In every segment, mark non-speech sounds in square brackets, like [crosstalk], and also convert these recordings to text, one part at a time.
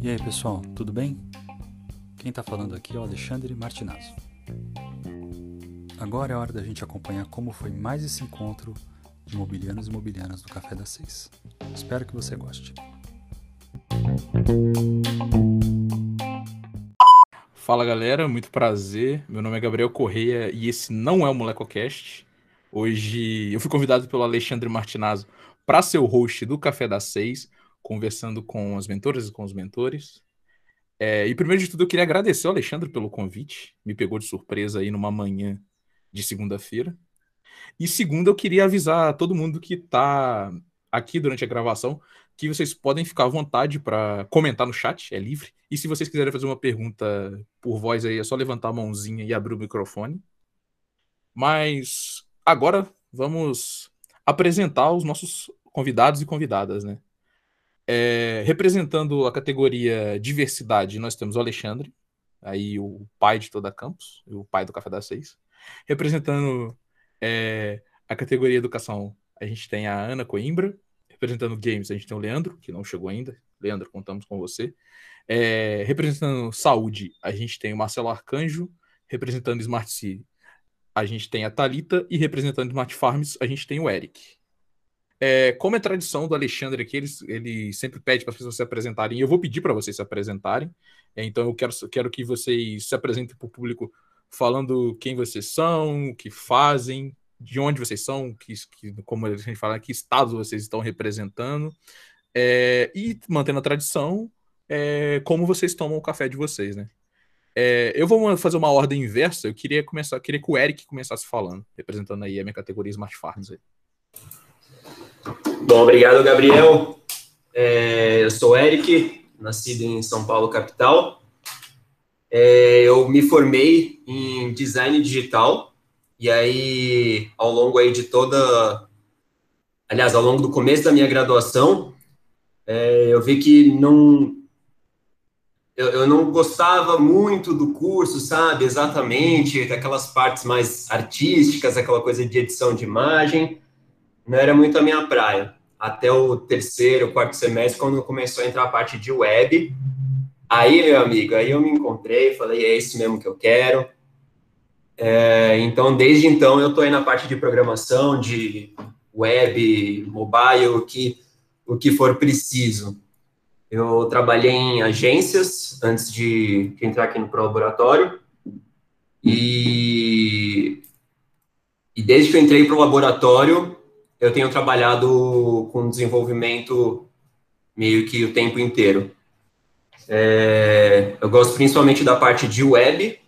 E aí pessoal, tudo bem? Quem está falando aqui é o Alexandre Martinazzo. Agora é hora da gente acompanhar como foi mais esse encontro de imobiliários e imobiliárias do Café das Seis. Espero que você goste. Fala galera, muito prazer. Meu nome é Gabriel Correia e esse não é o MolecoCast. Hoje eu fui convidado pelo Alexandre Martinazzo para ser o host do Café das Seis, conversando com as mentoras e com os mentores. É, e primeiro de tudo, eu queria agradecer ao Alexandre pelo convite. Me pegou de surpresa aí numa manhã de segunda-feira. E segundo, eu queria avisar todo mundo que está aqui durante a gravação que vocês podem ficar à vontade para comentar no chat, é livre. E se vocês quiserem fazer uma pergunta por voz aí, é só levantar a mãozinha e abrir o microfone. Mas agora vamos apresentar os nossos convidados e convidadas, né? É, representando a categoria diversidade, nós temos o Alexandre, aí o pai de toda a campus, o pai do Café das Seis. Representando é, a categoria educação, a gente tem a Ana Coimbra. Representando games, a gente tem o Leandro, que não chegou ainda. Leandro, contamos com você. É, representando saúde, a gente tem o Marcelo Arcanjo. Representando Smart City, a gente tem a Talita e representando Smart Farms, a gente tem o Eric. É, como é tradição do Alexandre aqui, ele, ele sempre pede para as pessoas se apresentarem. Eu vou pedir para vocês se apresentarem. É, então eu quero, quero que vocês se apresentem para o público falando quem vocês são, o que fazem, de onde vocês são, que, que, como a gente fala, que estados vocês estão representando, é, e mantendo a tradição, é, como vocês tomam o café de vocês, né? É, eu vou fazer uma ordem inversa. Eu queria começar, queria que o Eric começasse falando, representando aí a minha categoria Smart Farms. Aí. Bom, obrigado, Gabriel. É, eu sou Eric, nascido em São Paulo, capital. É, eu me formei em design digital e aí, ao longo aí de toda, aliás, ao longo do começo da minha graduação, é, eu vi que não, eu, eu, não gostava muito do curso, sabe, exatamente, daquelas partes mais artísticas, aquela coisa de edição de imagem, não era muito a minha praia. Até o terceiro, quarto semestre, quando começou a entrar a parte de web, aí, meu amigo, aí eu me encontrei, falei, é isso mesmo que eu quero, é, então, desde então, eu estou aí na parte de programação, de web, mobile, o que, o que for preciso. Eu trabalhei em agências antes de, entrar aqui no laboratório e, e desde que eu entrei para o laboratório, eu tenho trabalhado com desenvolvimento meio que o tempo inteiro. É, eu gosto principalmente da parte de web,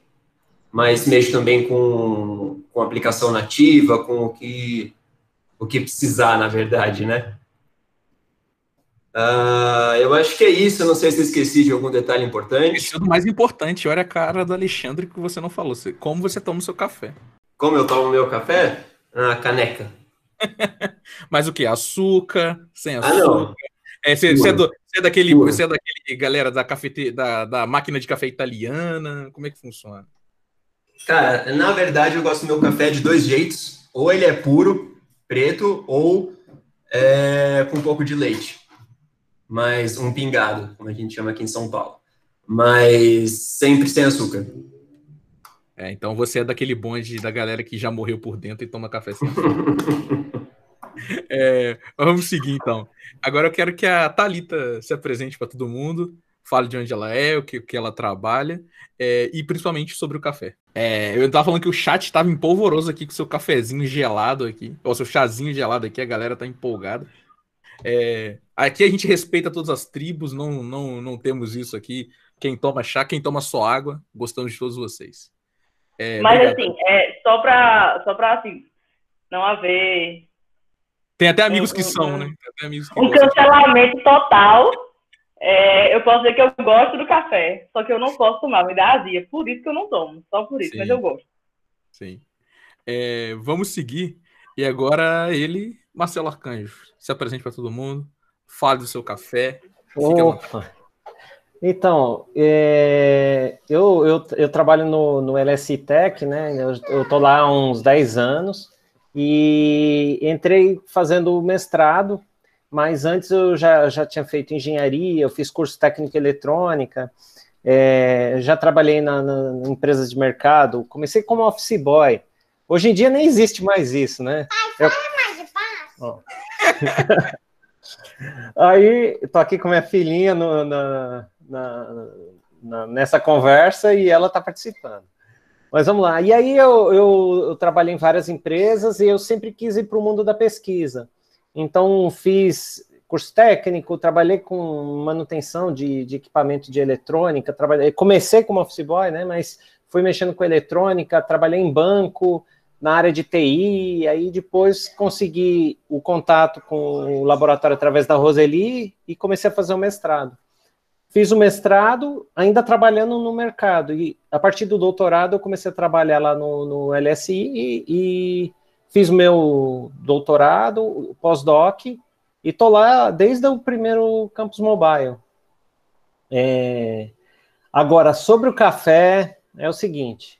mas mexo também com, com aplicação nativa, com o que, o que precisar, na verdade, né? Uh, eu acho que é isso, eu não sei se esqueci de algum detalhe importante. Esqueci do mais importante, olha a cara do Alexandre que você não falou. Como você toma o seu café? Como eu tomo o meu café? Na caneca. [laughs] Mas o que? Açúcar? Sem açúcar? Ah. É, você, você, é do, você, é daquele, você é daquele galera da, cafete, da, da máquina de café italiana? Como é que funciona? Cara, na verdade eu gosto do meu café de dois jeitos. Ou ele é puro, preto, ou é, com um pouco de leite. Mas um pingado, como a gente chama aqui em São Paulo. Mas sempre sem açúcar. É, então você é daquele bonde da galera que já morreu por dentro e toma café sem [laughs] é, vamos seguir então. Agora eu quero que a Talita se apresente para todo mundo fale de onde ela é, o que, o que ela trabalha, é, e principalmente sobre o café. É, eu tava falando que o chat estava empolvoroso aqui com seu cafezinho gelado aqui, ou seu chazinho gelado aqui, a galera tá empolgada. É, aqui a gente respeita todas as tribos, não, não, não temos isso aqui. Quem toma chá, quem toma só água, gostamos de todos vocês. É, Mas obrigado. assim, é, só para só pra assim, não haver. Tem até amigos um, que são, né? Amigos que um cancelamento total é, eu posso dizer que eu gosto do café, só que eu não posso tomar, me dá azia. Por isso que eu não tomo, só por isso, Sim. mas eu gosto. Sim. É, vamos seguir. E agora ele, Marcelo Arcanjo, se apresente para todo mundo, fale do seu café. Opa. Então, é, eu, eu, eu trabalho no, no LSI Tech, né? Eu estou lá há uns 10 anos e entrei fazendo mestrado mas antes eu já, já tinha feito engenharia, eu fiz curso técnico eletrônica, é, já trabalhei na, na, empresas de mercado, comecei como office boy. Hoje em dia nem existe mais isso, né? Ai, fala eu... mais de [laughs] Aí, tô aqui com minha filhinha no, na, na, na, nessa conversa e ela está participando. Mas vamos lá. E aí eu, eu, eu, trabalhei em várias empresas e eu sempre quis ir para o mundo da pesquisa. Então fiz curso técnico, trabalhei com manutenção de, de equipamento de eletrônica, trabalhei, comecei como office boy, né? Mas fui mexendo com eletrônica, trabalhei em banco, na área de TI, aí depois consegui o contato com o laboratório através da Roseli e comecei a fazer o mestrado. Fiz o mestrado ainda trabalhando no mercado, e a partir do doutorado eu comecei a trabalhar lá no, no LSI e, e fiz meu doutorado, pós-doc, e estou lá desde o primeiro campus mobile. É... Agora, sobre o café, é o seguinte,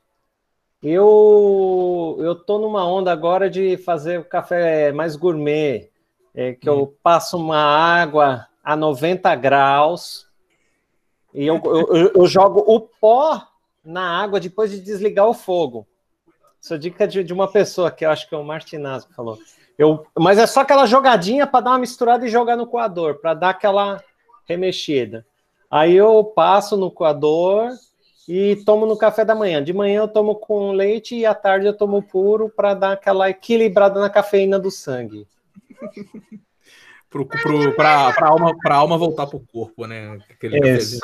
eu eu tô numa onda agora de fazer o café mais gourmet, é, que hum. eu passo uma água a 90 graus e eu, eu, eu, jogo o pó na água depois de desligar o fogo. Isso é dica de, de uma pessoa que eu acho que é o Martinazzo que falou. Eu, mas é só aquela jogadinha para dar uma misturada e jogar no coador, para dar aquela remexida. Aí eu passo no coador, e tomo no café da manhã. De manhã eu tomo com leite e à tarde eu tomo puro para dar aquela equilibrada na cafeína do sangue. [laughs] para a alma, alma voltar pro corpo, né? Aquele [laughs]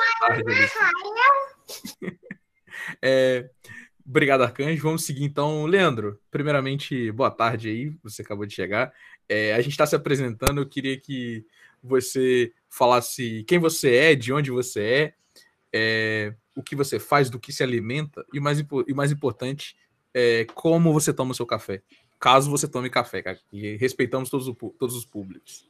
é, obrigado, Arcanjo. Vamos seguir então. Leandro, primeiramente, boa tarde aí, você acabou de chegar. É, a gente está se apresentando, eu queria que você falasse quem você é, de onde você é, é o que você faz, do que se alimenta e, mais, e mais importante, é, como você toma o seu café. Caso você tome café, cara, respeitamos todos, o, todos os públicos.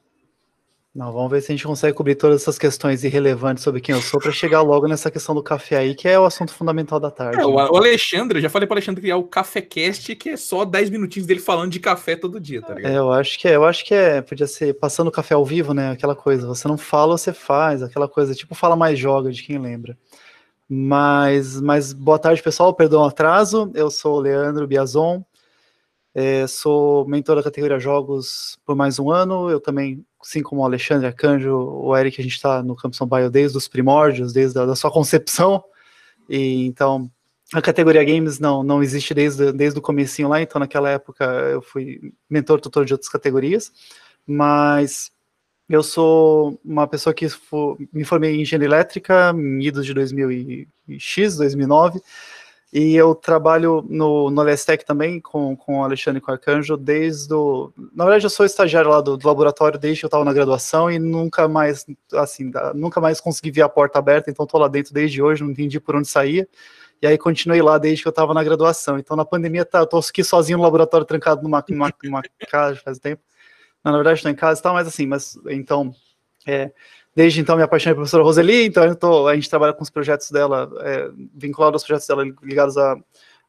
Não, vamos ver se a gente consegue cobrir todas essas questões irrelevantes sobre quem eu sou para chegar logo nessa questão do café aí, que é o assunto fundamental da tarde. É, o, o Alexandre, já falei para Alexandre criar o CaféCast, que é só 10 minutinhos dele falando de café todo dia, tá ligado? É, eu acho que é, eu acho que é, podia ser passando café ao vivo, né? Aquela coisa, você não fala, você faz, aquela coisa, tipo fala mais joga, de quem lembra. Mas, mas boa tarde, pessoal. Perdão o atraso. Eu sou o Leandro Biazon. É, sou mentor da categoria Jogos por mais um ano. Eu também, assim como o Alexandre Arcanjo, o Eric, a gente está no Campus São Bio desde os primórdios, desde a da sua concepção. E então a categoria Games não, não existe desde, desde o comecinho lá, então naquela época eu fui mentor, tutor de outras categorias, mas eu sou uma pessoa que for, me formei em engenharia elétrica idos de 2000X, 2009, e eu trabalho no, no também com, com o Alexandre com o Arcanjo desde o... Na verdade, eu sou estagiário lá do, do laboratório desde que eu estava na graduação e nunca mais, assim, nunca mais consegui ver a porta aberta, então estou lá dentro desde hoje, não entendi por onde saía. E aí continuei lá desde que eu estava na graduação. Então, na pandemia, tá, eu tô aqui sozinho no laboratório, trancado numa, numa, numa [laughs] casa faz tempo. Não, na verdade, estou em casa e tal, mas assim, mas então, é, desde então me apaixonei pela professora Roseli, então tô, a gente trabalha com os projetos dela, é, aos projetos dela ligados à,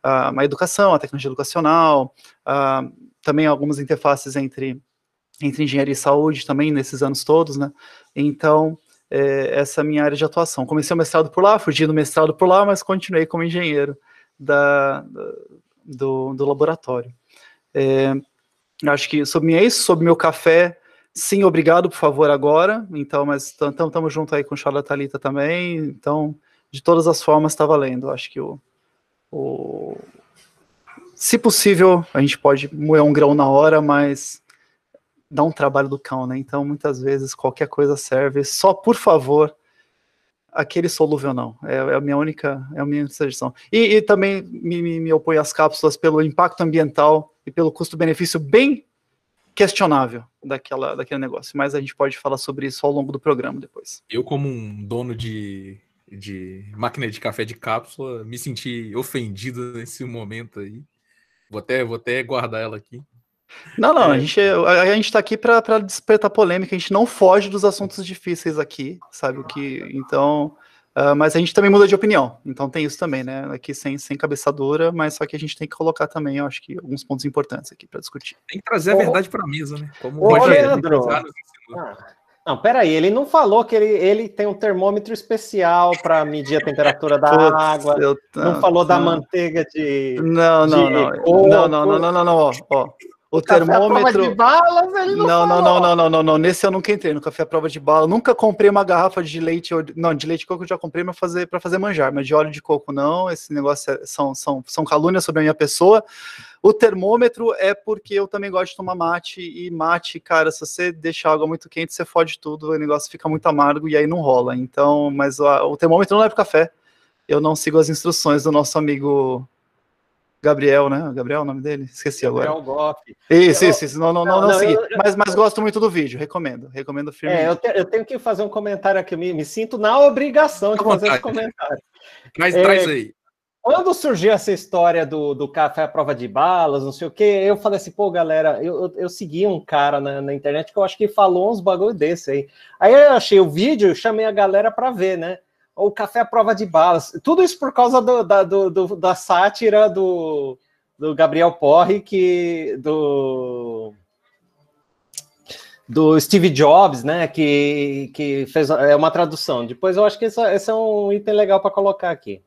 à, à educação, à tecnologia educacional, a, também algumas interfaces entre, entre engenharia e saúde também nesses anos todos, né? Então, é, essa é a minha área de atuação. Comecei o mestrado por lá, fugi do mestrado por lá, mas continuei como engenheiro da do, do laboratório. É, Acho que sobre mim é isso, sobre meu café, sim, obrigado, por favor, agora. Então, mas estamos junto aí com o Charla Thalita também. Então, de todas as formas, está valendo. Acho que o, o. Se possível, a gente pode moer um grão na hora, mas dá um trabalho do cão, né? Então, muitas vezes, qualquer coisa serve. Só, por favor, aquele solúvel não. É, é, a minha única, é a minha sugestão. E, e também me, me, me opõe às cápsulas pelo impacto ambiental e pelo custo-benefício bem questionável daquela, daquele negócio. Mas a gente pode falar sobre isso ao longo do programa depois. Eu, como um dono de, de máquina de café de cápsula, me senti ofendido nesse momento aí. Vou até, vou até guardar ela aqui. Não, não, é. a gente, a, a gente tá aqui para despertar polêmica, a gente não foge dos assuntos difíceis aqui, sabe o que? Então, Uh, mas a gente também muda de opinião, então tem isso também, né? Aqui sem, sem cabeça dura, mas só que a gente tem que colocar também, eu acho que alguns pontos importantes aqui para discutir. Tem que trazer a verdade para a mesa, né? Como Ô, Leandro, ah, não, peraí, ele não falou que ele, ele tem um termômetro especial para medir a temperatura da Putz, água, não falou da manteiga de. Não, não, de não. não. Não, não, não, não, não, ó, ó. O café termômetro. de balas, não, não, não, não, não, não, não, não, Nesse eu nunca entrei no café à prova de bala. Nunca comprei uma garrafa de leite. Não, de leite de coco eu já comprei para fazer, para fazer manjar, mas de óleo de coco não. Esse negócio é, são, são, são calúnias sobre a minha pessoa. O termômetro é porque eu também gosto de tomar mate. E mate, cara, se você deixar água muito quente, você fode tudo. O negócio fica muito amargo e aí não rola. Então, mas o, o termômetro não é para café. Eu não sigo as instruções do nosso amigo Gabriel, né? Gabriel é o nome dele? Esqueci Gabriel agora. Goff. Isso, isso, isso. Não, não, não, não, não segui. Eu, mas, mas gosto muito do vídeo, recomendo. Recomendo o filme. É, eu, te, eu, tenho que fazer um comentário aqui. Me, me sinto na obrigação de fazer esse comentário. Mas é, traz aí. Quando surgiu essa história do, do café à prova de balas, não sei o que, eu falei assim, pô, galera, eu, eu, eu segui um cara na, na, internet que eu acho que falou uns bagulho desse aí. Aí eu achei o vídeo, chamei a galera para ver, né? O café à prova de balas. Tudo isso por causa do, da, do, do, da sátira do, do Gabriel Porre, que do do Steve Jobs, né? Que, que fez é uma tradução. Depois eu acho que esse, é um item legal para colocar aqui.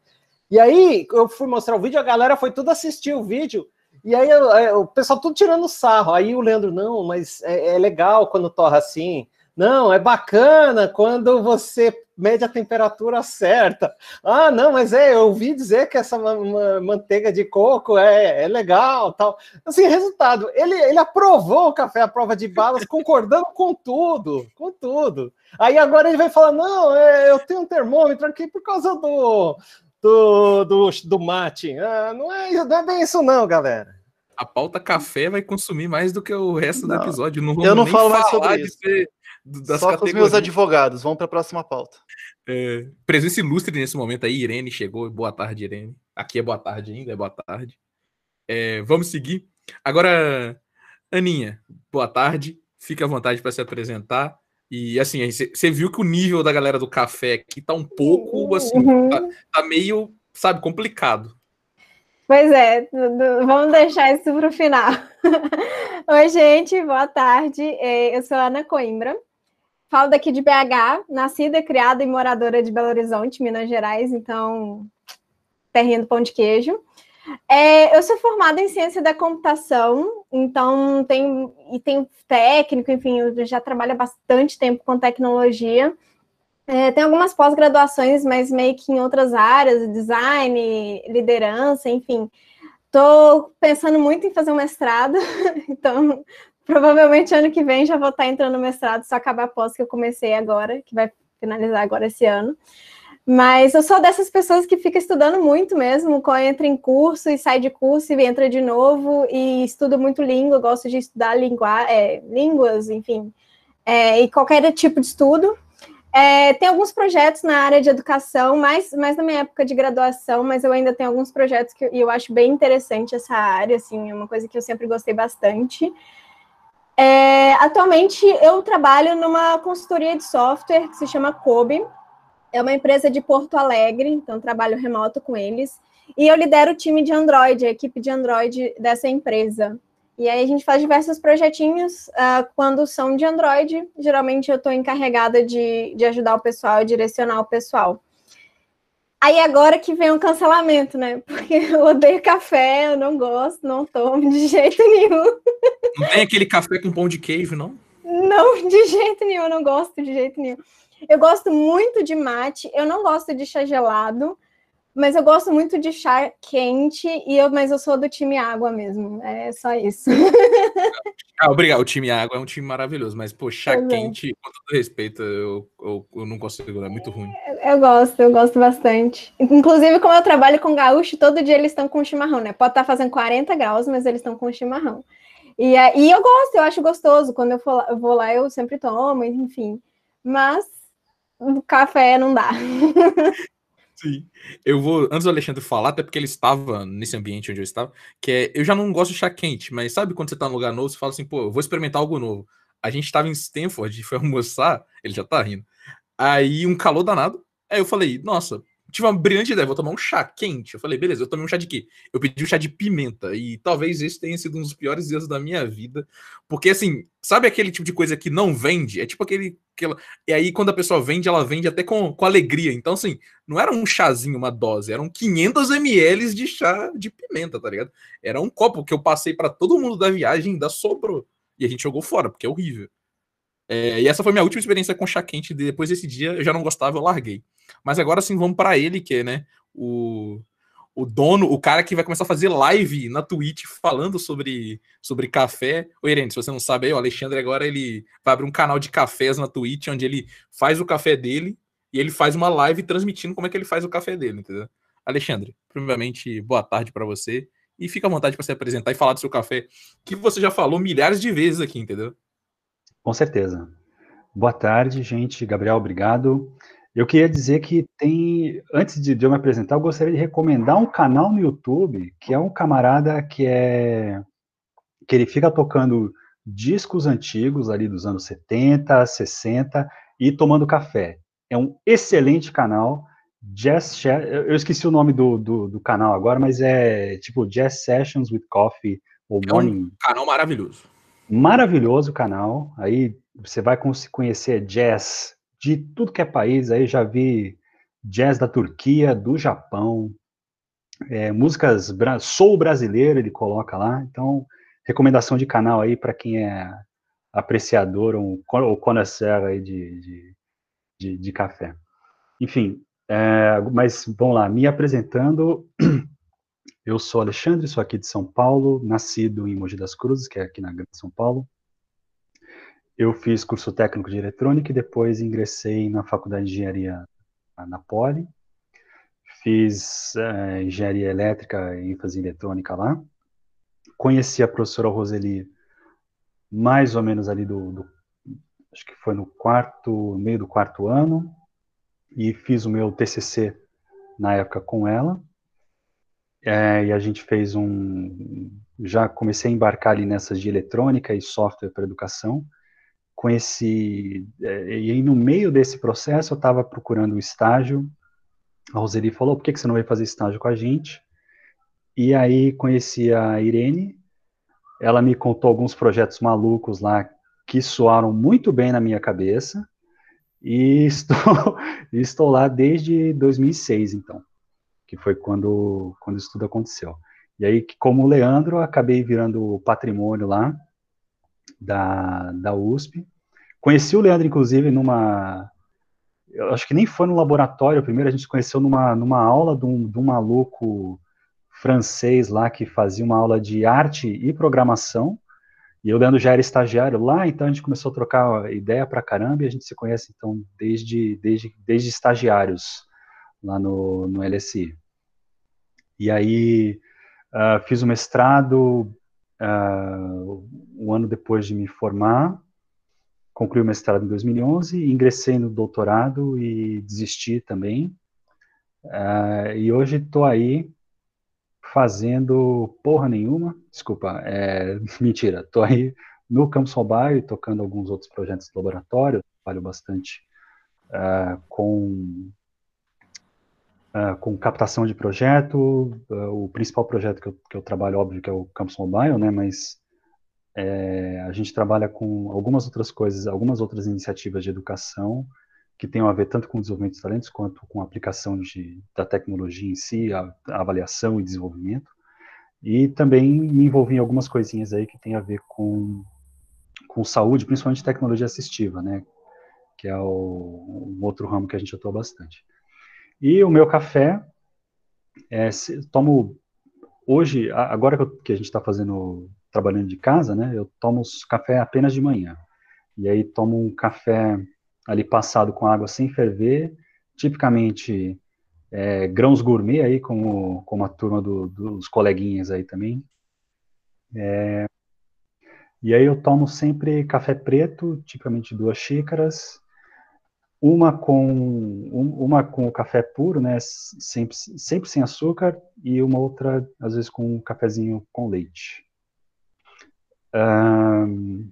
E aí eu fui mostrar o vídeo, a galera foi tudo assistir o vídeo. E aí o pessoal tudo tirando sarro. Aí o Leandro, não, mas é, é legal quando torra assim. Não, é bacana quando você mede a temperatura certa. Ah, não, mas é, eu ouvi dizer que essa manteiga de coco é, é legal, tal. Assim, resultado, ele, ele aprovou o café à prova de balas, [laughs] concordando com tudo, com tudo. Aí agora ele vai falar, não, é, eu tenho um termômetro aqui por causa do, do, do, do mate. Ah, não, é, não é bem isso não, galera a pauta café vai consumir mais do que o resto não, do episódio. Não eu não falo mais sobre isso. Das Só com os meus advogados. Vamos para a próxima pauta. É, presença ilustre nesse momento aí. Irene chegou. Boa tarde, Irene. Aqui é boa tarde ainda, é boa tarde. É, vamos seguir. Agora, Aninha, boa tarde. Fique à vontade para se apresentar. E assim, você viu que o nível da galera do café aqui tá um pouco assim, uhum. tá, tá meio, sabe, complicado. Pois é, vamos deixar isso para o final. [laughs] Oi, gente, boa tarde. É, eu sou Ana Coimbra, falo daqui de BH, nascida, criada e moradora de Belo Horizonte, Minas Gerais, então, terrinha do pão de queijo. É, eu sou formada em ciência da computação, então tem e tem técnico, enfim, eu já trabalho há bastante tempo com tecnologia. É, tem algumas pós-graduações, mas meio que em outras áreas, design, liderança, enfim. Estou pensando muito em fazer um mestrado, [laughs] então provavelmente ano que vem já vou estar entrando no mestrado, só acabar a pós que eu comecei agora, que vai finalizar agora esse ano. Mas eu sou dessas pessoas que fica estudando muito mesmo, entra em curso e sai de curso e entra de novo, e estudo muito língua, gosto de estudar língua, é, línguas, enfim, é, e qualquer tipo de estudo. É, tem alguns projetos na área de educação, mais, mais na minha época de graduação, mas eu ainda tenho alguns projetos que eu, eu acho bem interessante essa área, assim, é uma coisa que eu sempre gostei bastante. É, atualmente eu trabalho numa consultoria de software que se chama Kobe, é uma empresa de Porto Alegre, então trabalho remoto com eles, e eu lidero o time de Android, a equipe de Android dessa empresa. E aí a gente faz diversos projetinhos. Uh, quando são de Android, geralmente eu estou encarregada de, de ajudar o pessoal, direcionar o pessoal. Aí agora que vem um cancelamento, né? Porque [laughs] eu odeio café, eu não gosto, não tomo de jeito nenhum. Não tem aquele café com pão de queijo, não? Não, [laughs] de jeito nenhum, eu não gosto de jeito nenhum. Eu gosto muito de mate, eu não gosto de chá gelado. Mas eu gosto muito de chá quente, e eu, mas eu sou do time água mesmo. É só isso. [laughs] ah, obrigado. O time água é um time maravilhoso, mas, pô, chá é. quente, com todo respeito, eu, eu, eu, não consigo, é muito ruim. Eu gosto, eu gosto bastante. Inclusive, como eu trabalho com gaúcho, todo dia eles estão com chimarrão, né? Pode estar tá fazendo 40 graus, mas eles estão com chimarrão. E, e eu gosto, eu acho gostoso. Quando eu, for, eu vou lá, eu sempre tomo, enfim. Mas o café não dá. [laughs] Sim. Eu vou, antes do Alexandre falar, até porque ele estava nesse ambiente onde eu estava, que é, eu já não gosto de chá quente, mas sabe quando você tá num lugar novo, você fala assim, pô, eu vou experimentar algo novo. A gente estava em Stanford foi [laughs] almoçar, ele já tá rindo. Aí um calor danado, Aí eu falei, nossa, tive uma brilhante ideia, vou tomar um chá quente. Eu falei, beleza, eu tomei um chá de quê? Eu pedi um chá de pimenta. E talvez esse tenha sido um dos piores dias da minha vida. Porque, assim, sabe aquele tipo de coisa que não vende? É tipo aquele. Aquela... E aí, quando a pessoa vende, ela vende até com, com alegria. Então, assim, não era um chazinho, uma dose, eram 500 ml de chá de pimenta, tá ligado? Era um copo que eu passei para todo mundo da viagem, ainda sobrou. E a gente jogou fora, porque é horrível. É, e essa foi minha última experiência com chá quente. Depois desse dia, eu já não gostava, eu larguei. Mas agora sim, vamos para ele, que é, né, o, o dono, o cara que vai começar a fazer live na Twitch falando sobre, sobre café. Ô, Irene, se você não sabe aí, o Alexandre agora ele vai abrir um canal de cafés na Twitch, onde ele faz o café dele e ele faz uma live transmitindo como é que ele faz o café dele, entendeu? Alexandre, primeiramente, boa tarde para você. E fica à vontade para se apresentar e falar do seu café, que você já falou milhares de vezes aqui, entendeu? Com certeza. Boa tarde, gente. Gabriel, obrigado. Eu queria dizer que tem, antes de, eu me apresentar, eu gostaria de recomendar um canal no YouTube, que é um camarada que é que ele fica tocando discos antigos ali dos anos 70, 60 e tomando café. É um excelente canal. Jazz, eu esqueci o nome do, do, do canal agora, mas é tipo Jazz Sessions with Coffee ou Morning. É um canal maravilhoso. Maravilhoso canal. Aí você vai conhecer jazz de tudo que é país. Aí já vi jazz da Turquia, do Japão, é, músicas soul brasileiro ele coloca lá. Então, recomendação de canal aí para quem é apreciador ou, ou conhecer aí de, de, de, de café. Enfim, é, mas vamos lá, me apresentando. [clears throat] Eu sou Alexandre, sou aqui de São Paulo, nascido em Mogi das Cruzes, que é aqui na Grande São Paulo. Eu fiz curso técnico de eletrônica e depois ingressei na faculdade de engenharia na Poli. Fiz uh, engenharia elétrica e ênfase em eletrônica lá. Conheci a professora Roseli mais ou menos ali do, do acho que foi no quarto, meio do quarto ano, e fiz o meu TCC na época com ela. É, e a gente fez um. Já comecei a embarcar ali nessas de eletrônica e software para educação. Conheci. É, e aí, no meio desse processo, eu estava procurando um estágio. A Roseli falou: por que, que você não vai fazer estágio com a gente? E aí conheci a Irene. Ela me contou alguns projetos malucos lá que soaram muito bem na minha cabeça. E [laughs] estou, estou lá desde 2006, então que foi quando, quando isso tudo aconteceu. E aí, como Leandro, acabei virando patrimônio lá da, da USP. Conheci o Leandro, inclusive, numa. Eu acho que nem foi no laboratório primeiro, a gente se conheceu numa, numa aula de um, de um maluco francês lá que fazia uma aula de arte e programação. E o Leandro já era estagiário lá, então a gente começou a trocar ideia pra caramba e a gente se conhece então desde, desde, desde estagiários lá no, no LSI. E aí uh, fiz o mestrado uh, um ano depois de me formar, concluí o mestrado em 2011, ingressei no doutorado e desisti também. Uh, e hoje estou aí fazendo porra nenhuma, desculpa, é, [laughs] mentira, estou aí no Campus Mobile, tocando alguns outros projetos de laboratório, trabalho bastante uh, com uh, com captação de projeto, uh, o principal projeto que eu, que eu, trabalho, óbvio, que é o Campus Mobile, né, mas é, a gente trabalha com algumas outras coisas, algumas outras iniciativas de educação que tenham a ver tanto com desenvolvimento de talentos quanto com a aplicação de, da tecnologia em si, a, a avaliação e desenvolvimento. E também me envolvi em algumas coisinhas aí que tem a ver com, com saúde, principalmente tecnologia assistiva, né? Que é o, um outro ramo que a gente atua bastante. E o meu café, é, tomo hoje, agora que a gente está fazendo, trabalhando de casa, né, eu tomo café apenas de manhã. E aí tomo um café ali passado com água sem ferver, tipicamente é, grãos gourmet aí, como, como a turma do, dos coleguinhas aí também. É, e aí eu tomo sempre café preto, tipicamente duas xícaras, uma com uma com o café puro, né, sempre, sempre sem açúcar, e uma outra às vezes com um cafezinho com leite. Um,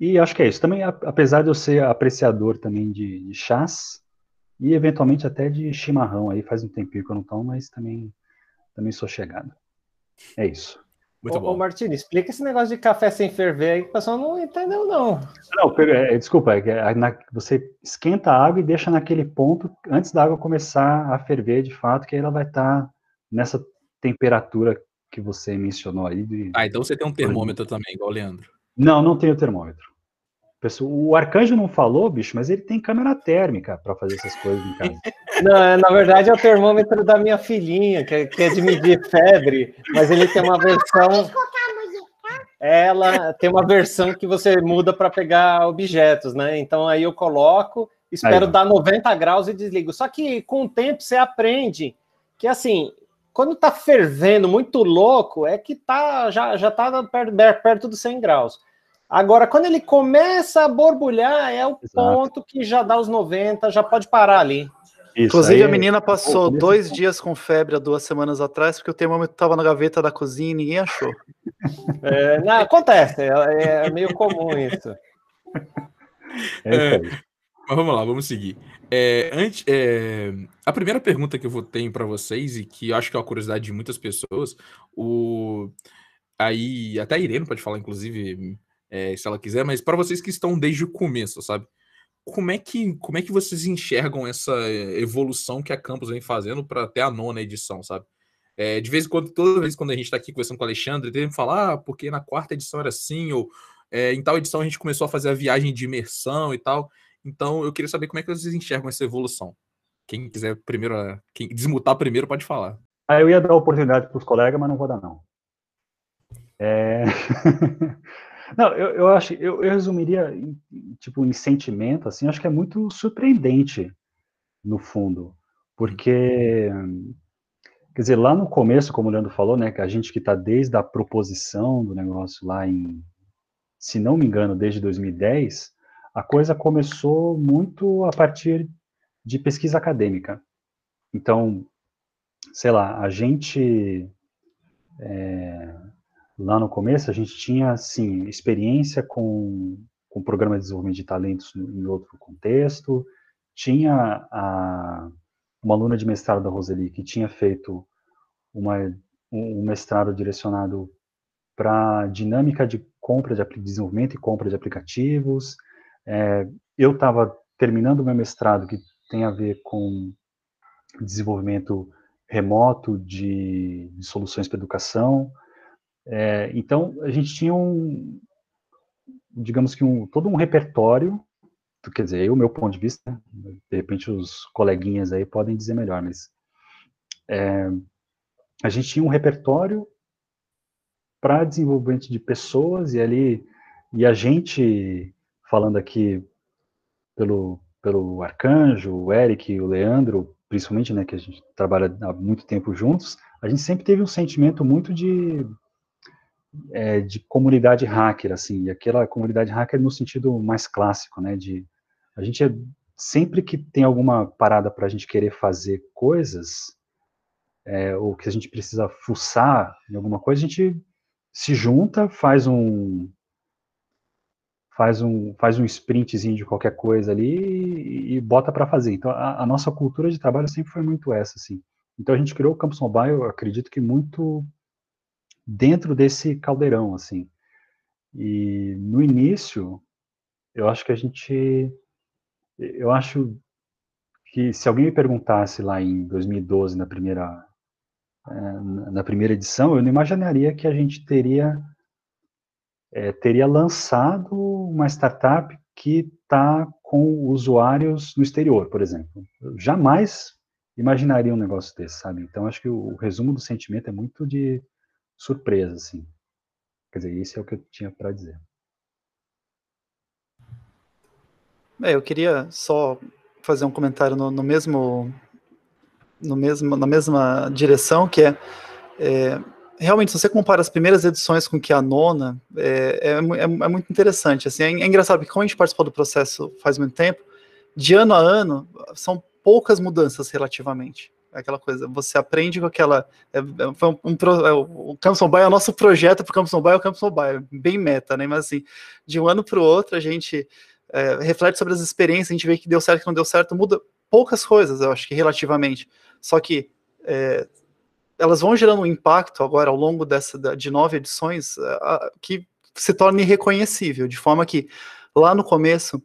e acho que é isso. Também, apesar de eu ser apreciador também de, de chás, e eventualmente até de chimarrão aí, faz um tempinho que eu não tomo, mas também, também sou chegado. É isso. Muito ô, bom. Ô, Martino, explica esse negócio de café sem ferver aí, que o pessoal não entendeu, não. Não, é, desculpa, é, é, na, você esquenta a água e deixa naquele ponto antes da água começar a ferver de fato, que aí ela vai estar tá nessa temperatura que você mencionou aí. De... Ah, então você tem um termômetro também, igual o Leandro. Não, não tenho termômetro. O Arcanjo não falou, bicho, mas ele tem câmera térmica para fazer essas coisas em casa. [laughs] Não, é, na verdade é o termômetro da minha filhinha, que é, que é de medir febre, mas ele tem uma versão. Ela tem uma versão que você muda para pegar objetos, né? Então aí eu coloco, espero aí, dar 90 graus e desligo. Só que com o tempo você aprende que assim, quando tá fervendo muito louco, é que tá já, já tá perto, perto dos 100 graus. Agora, quando ele começa a borbulhar, é o Exato. ponto que já dá os 90, já pode parar ali. Isso, Inclusive, aí... a menina passou dois dias com febre há duas semanas atrás, porque o termômetro estava na gaveta da cozinha e ninguém achou. É, não, acontece, é, é, meio comum isso. É, é mas vamos lá, vamos seguir. É, antes, é, a primeira pergunta que eu vou ter para vocês, e que eu acho que é uma curiosidade de muitas pessoas, o, aí até a Irene pode falar, inclusive, é, se ela quiser, mas para vocês que estão desde o começo, sabe? Como é que, como é que vocês enxergam essa evolução que a Campus vem fazendo para até a nona edição, sabe? É, de vez em quando, toda vez quando a gente está aqui conversando com o Alexandre, ele falar, ah, porque na quarta edição era assim, ou é, em tal edição a gente começou a fazer a viagem de imersão e tal. Então, eu queria saber como é que vocês enxergam essa evolução. Quem quiser primeiro, quem desmutar primeiro, pode falar. Ah, eu ia dar oportunidade para os colegas, mas não vou dar, não. É... [laughs] Não, eu, eu acho, eu, eu resumiria, tipo, em sentimento, assim, acho que é muito surpreendente, no fundo, porque, quer dizer, lá no começo, como o Leandro falou, né, que a gente que está desde a proposição do negócio lá em, se não me engano, desde 2010, a coisa começou muito a partir de pesquisa acadêmica. Então, sei lá, a gente é, lá no começo, a gente tinha, assim, experiência com, com programa de desenvolvimento de talentos em outro contexto, tinha a, uma aluna de mestrado da Roseli que tinha feito uma, um mestrado direcionado para dinâmica de compra de desenvolvimento e compra de aplicativos. É, eu estava terminando meu mestrado que tem a ver com desenvolvimento remoto de, de soluções para educação. É, então, a gente tinha um, digamos que um, todo um repertório, quer dizer, eu, meu ponto de vista, de repente os coleguinhas aí podem dizer melhor, mas é, a gente tinha um repertório para desenvolvimento de pessoas e ali, e a gente, falando aqui pelo, pelo Arcanjo, o Eric, o Leandro, principalmente, né, que a gente trabalha há muito tempo juntos, a gente sempre teve um sentimento muito de é, de comunidade hacker, assim, e aquela comunidade hacker no sentido mais clássico, né, de a gente é, sempre que tem alguma parada para a gente querer fazer coisas, é, ou que a gente precisa fuçar em alguma coisa, a gente se junta, faz um faz um faz um sprintzinho de qualquer coisa ali e, e bota para fazer. Então a, a, nossa cultura de trabalho sempre foi muito essa, assim. Então a gente criou o Campus Mobile, eu acredito que muito dentro desse caldeirão, assim. E no início, eu acho que a gente, eu acho que se alguém me perguntasse lá em 2012 na primeira é, na primeira edição, eu não imaginaria que a gente teria é, teria lançado uma startup que está com usuários no exterior, por exemplo. Eu jamais imaginaria um negócio desse, sabe? Então, acho que o, o resumo do sentimento é muito de surpresa, assim. Quer dizer, isso é o que eu tinha para dizer. É, eu queria só fazer um comentário no, no, mesmo, no mesmo, na mesma direção, que é, é, realmente, se você compara as primeiras edições com que a nona, é, é, é, é muito interessante. Assim, é, é engraçado, porque como a gente participou do processo faz muito tempo, de ano a ano, são poucas mudanças relativamente aquela coisa, você aprende com aquela. É, é um, um, é, o Campus Mobile é o nosso projeto para o Campus Mobile, é o Campus Mobile, bem meta, né? Mas assim, de um ano para o outro, a gente é, reflete sobre as experiências, a gente vê que deu certo, que não deu certo, muda poucas coisas, eu acho que relativamente. Só que é, elas vão gerando um impacto agora ao longo dessa de nove edições é, que se torna irreconhecível, de forma que lá no começo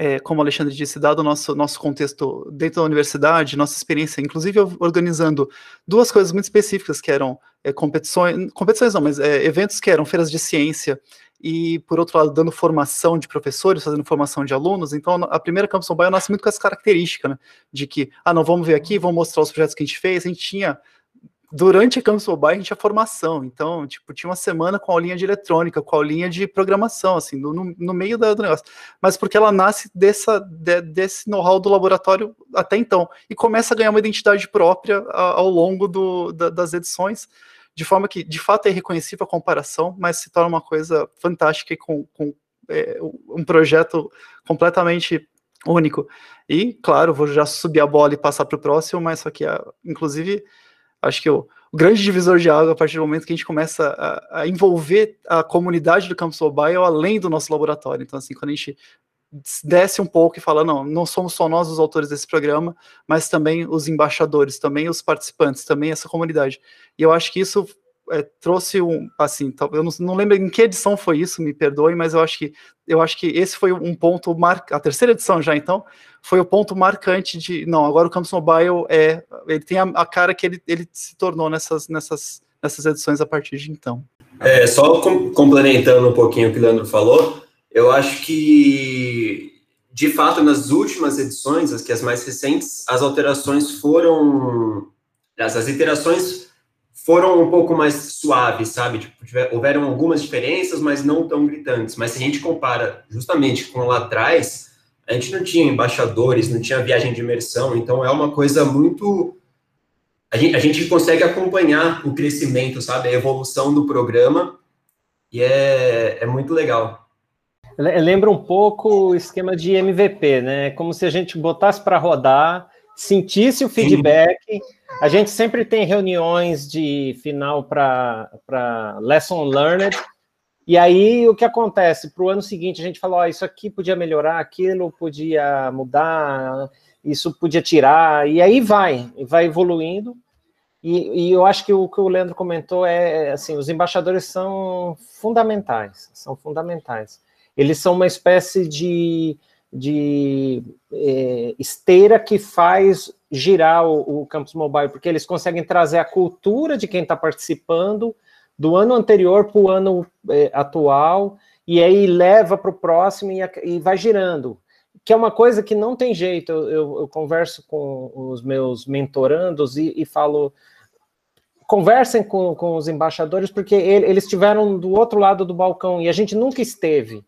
é, como o Alexandre disse, dado o nosso, nosso contexto dentro da universidade, nossa experiência, inclusive organizando duas coisas muito específicas, que eram é, competições, competições não, mas é, eventos que eram feiras de ciência, e, por outro lado, dando formação de professores, fazendo formação de alunos. Então, a primeira Campus Mobile nasce muito com essa característica, né, de que, ah, não, vamos ver aqui, vamos mostrar os projetos que a gente fez. A gente tinha durante a Campus Mobile a gente tinha formação, então, tipo, tinha uma semana com aulinha de eletrônica, com aulinha de programação, assim, no, no meio do negócio. Mas porque ela nasce dessa, de, desse know-how do laboratório até então, e começa a ganhar uma identidade própria ao longo do, da, das edições, de forma que, de fato, é reconhecível a comparação, mas se torna uma coisa fantástica e com, com é, um projeto completamente único. E, claro, vou já subir a bola e passar para o próximo, mas só que, inclusive Acho que o, o, grande divisor de água, a partir do momento que a gente começa a, a envolver a comunidade do Campus Mobile além do nosso laboratório. Então, assim, quando a gente desce um pouco e fala, não, não somos só nós os autores desse programa, mas também os embaixadores, também os participantes, também essa comunidade. E eu acho que isso é, trouxe um, assim, eu não, não, lembro em que edição foi isso, me perdoe, mas eu acho que eu acho que esse foi um ponto marcante, a terceira edição já então, foi o ponto marcante de, não, agora o Campus Mobile é, ele tem a, a cara que ele, ele se tornou nessas, nessas, nessas edições a partir de então. É, só com, complementando um pouquinho o que o Leandro falou, eu acho que, de fato, nas últimas edições, as que as mais recentes, as alterações foram, as, as iterações foram um pouco mais suaves, sabe? Tipo, tiver, houveram algumas diferenças, mas não tão gritantes. Mas se a gente compara justamente com lá atrás, a gente não tinha embaixadores, não tinha viagem de imersão, então é uma coisa muito. A gente, a gente consegue acompanhar o crescimento, sabe? A evolução do programa, e é, é muito legal. Lembra um pouco o esquema de MVP, né? Como se a gente botasse para rodar, sentisse o feedback. Sim a gente sempre tem reuniões de final para lesson learned, e aí o que acontece? Para o ano seguinte, a gente fala: oh, isso aqui podia melhorar, aquilo podia mudar, isso podia tirar, e aí vai, vai evoluindo. E, e, eu acho que o que o Leandro comentou é assim: os embaixadores são fundamentais, são fundamentais. Eles são uma espécie de, de é, esteira que faz girar o, o Campus Mobile, porque eles conseguem trazer a cultura de quem está participando do ano anterior para o ano é, atual, e aí leva para o próximo e, e, vai girando. Que é uma coisa que não tem jeito. Eu, eu, eu converso com os meus mentorandos e, e falo. Conversem com, com os embaixadores, porque ele, eles estiveram do outro lado do balcão e a gente nunca esteve.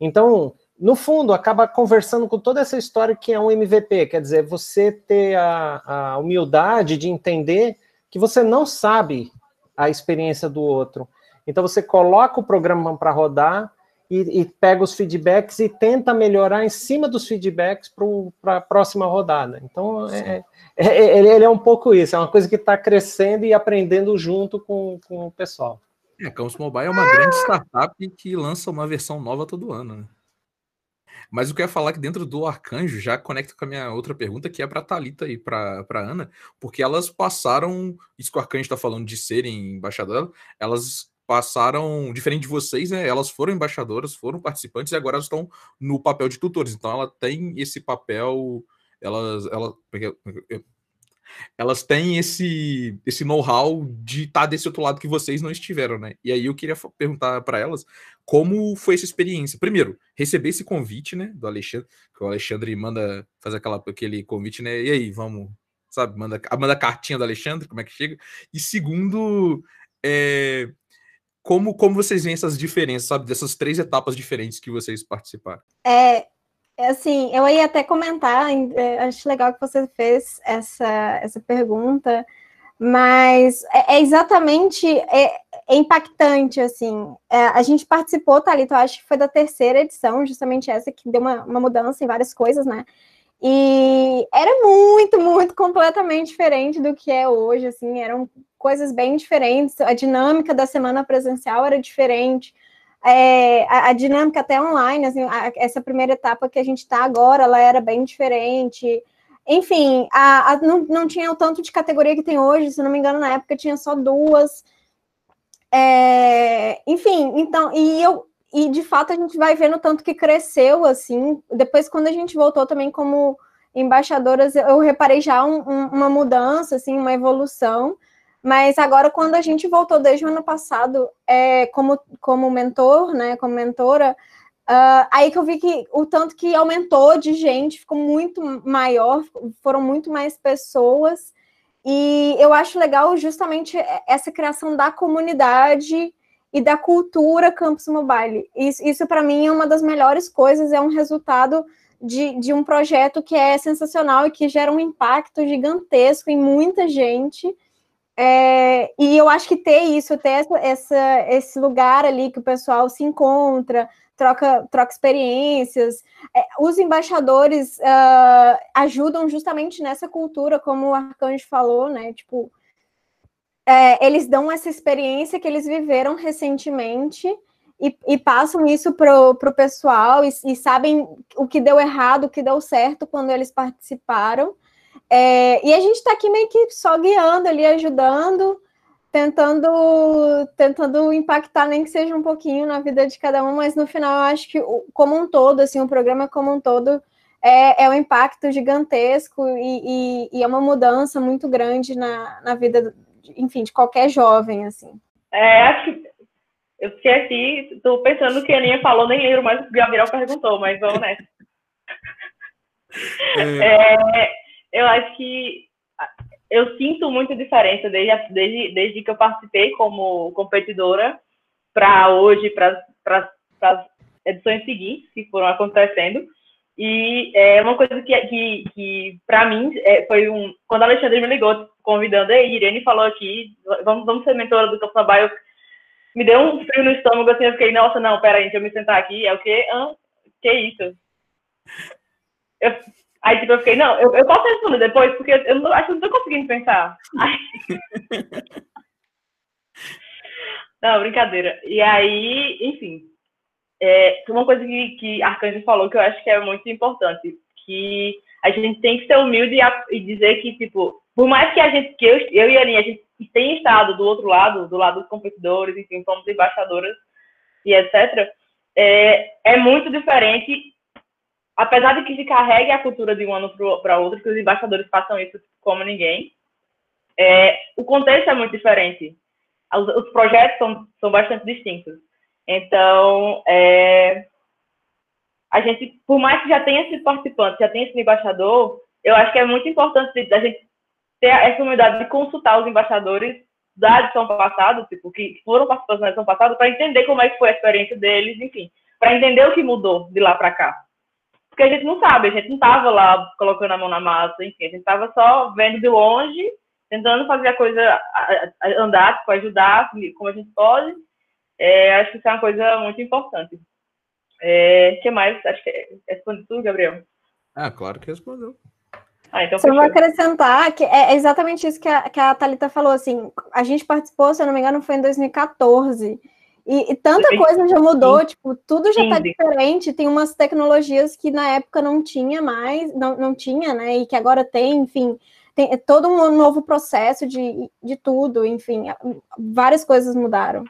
Então, no fundo, acaba conversando com toda essa história que é um MVP, quer dizer, você ter a, a humildade de entender que você não sabe a experiência do outro. Então, você coloca o programa para rodar e, e, pega os feedbacks e tenta melhorar em cima dos feedbacks para a próxima rodada. Então, é, é, é, ele é um pouco isso, é uma coisa que está crescendo e aprendendo junto com, com o pessoal. É, Campus Mobile é uma grande startup que lança uma versão nova todo ano. Né? Mas o que eu ia falar que dentro do arcanjo já conecta com a minha outra pergunta, que é para Talita e para Ana, porque elas passaram, isso que o arcanjo está falando de serem embaixadoras, elas passaram, diferente de vocês, né? Elas foram embaixadoras, foram participantes e agora estão no papel de tutores. Então ela tem esse papel, elas, ela, elas têm esse, esse know-how de estar tá desse outro lado que vocês não estiveram, né? E aí eu queria perguntar para elas como foi essa experiência. Primeiro, receber esse convite, né, do Alexandre, que o Alexandre manda fazer aquela, aquele convite, né? E aí, vamos, sabe, manda, manda a cartinha do Alexandre, como é que chega? E segundo, é, como, como vocês veem essas diferenças, sabe, dessas três etapas diferentes que vocês participaram? É, assim, eu ia até comentar, é, acho legal que você fez essa, essa pergunta, mas é, é exatamente é, é, impactante, assim. É, a gente participou, Thalita, eu acho que foi da terceira edição, justamente essa que deu uma, uma mudança em várias coisas, né? E era muito, muito completamente diferente do que é hoje, assim, eram coisas bem diferentes. A dinâmica da semana presencial era diferente é, a, a, dinâmica até online, assim, a, essa primeira etapa que a gente está agora, ela era bem diferente. enfim, a, não, não tinha o tanto de categoria que tem hoje, se não me engano, na época tinha só duas. É, enfim, então, e eu e de fato a gente vai vendo tanto que cresceu assim. Depois, quando a gente voltou também como embaixadoras, eu reparei já um, um, uma mudança, assim, uma evolução. Mas agora, quando a gente voltou desde o ano passado, é, como, como mentor, né, como mentora, Uh, aí que eu vi que o tanto que aumentou de gente, ficou muito maior, foram muito mais pessoas. E eu acho legal justamente essa criação da comunidade e da cultura Campus Mobile. Isso, isso para mim, é uma das melhores coisas, é um resultado de, de um projeto que é sensacional e que gera um impacto gigantesco em muita gente. É, e eu acho que ter isso, ter essa, essa, esse lugar ali que o pessoal se encontra, troca, troca experiências. É, os embaixadores uh, ajudam justamente nessa cultura, como o Arcanjo falou, né? Tipo, é, eles dão essa experiência que eles viveram recentemente e, e passam isso para o pessoal e, e, sabem o que deu errado, o que deu certo quando eles participaram. É, e a gente está aqui meio que só guiando ali, ajudando tentando tentando impactar nem que seja um pouquinho na vida de cada um, mas no final eu acho que como um todo, assim, o programa como um todo é, é um impacto gigantesco e, e, e é uma mudança muito grande na, na vida, enfim, de qualquer jovem, assim. É, acho que eu fiquei aqui, estou pensando que a Aninha falou, nem lembro mais o que o Gabriel perguntou, mas vamos nessa. É. É, eu acho que eu sinto muita diferença desde, desde, desde que eu participei como competidora para hoje, para as edições seguintes que foram acontecendo. E é uma coisa que, que, que para mim, é, foi um. Quando a Alexandre me ligou, convidando, a Irene falou aqui, vamos, vamos ser mentora do Campo Trabalho, me deu um frio no estômago, assim, eu fiquei, nossa, não, peraí, deixa eu me sentar aqui, é o quê? Ah, que isso? Eu, Aí, tipo, eu fiquei, não, eu, eu posso responder depois, porque eu não, acho que não tô conseguindo pensar. Aí... [laughs] não, brincadeira. E aí, enfim, é, uma coisa que, que Arcanjo falou que eu acho que é muito importante, que a gente tem que ser humilde e, e dizer que, tipo, por mais que a gente, que eu, eu e a Aninha, a gente tenha estado do outro lado, do lado dos competidores, enfim, somos embaixadoras e etc., é, é muito diferente apesar de que se carregue a cultura de um ano para outro, que os embaixadores façam isso como ninguém, é, o contexto é muito diferente. Os, os, projetos são, são bastante distintos. Então, é, a gente, por mais que já tenha sido participante, já tenha sido embaixador, eu acho que é muito importante a gente ter essa humildade de consultar os embaixadores da edição passada, tipo, que foram participantes da edição passada, para entender como é que foi a experiência deles, enfim, para entender o que mudou de lá para cá porque a gente não sabe, a gente não estava lá colocando a mão na massa, enfim, a gente estava só vendo de longe, tentando fazer a coisa andar, tipo, ajudar como a gente pode. É, acho que isso é uma coisa muito importante. O é, que mais? Acho que responde tudo, Gabriel. Ah, claro que respondeu. Ah, então Só vou acrescentar que é exatamente isso que a, que a Thalita falou, assim, a gente participou, se eu não me engano, foi em 2014, e, e tanta coisa já mudou, Sim. tipo, tudo já está diferente. Tem umas tecnologias que na época não tinha mais, não, não tinha, né? E que agora tem, enfim, tem é todo um novo processo de, de tudo, enfim, várias coisas mudaram.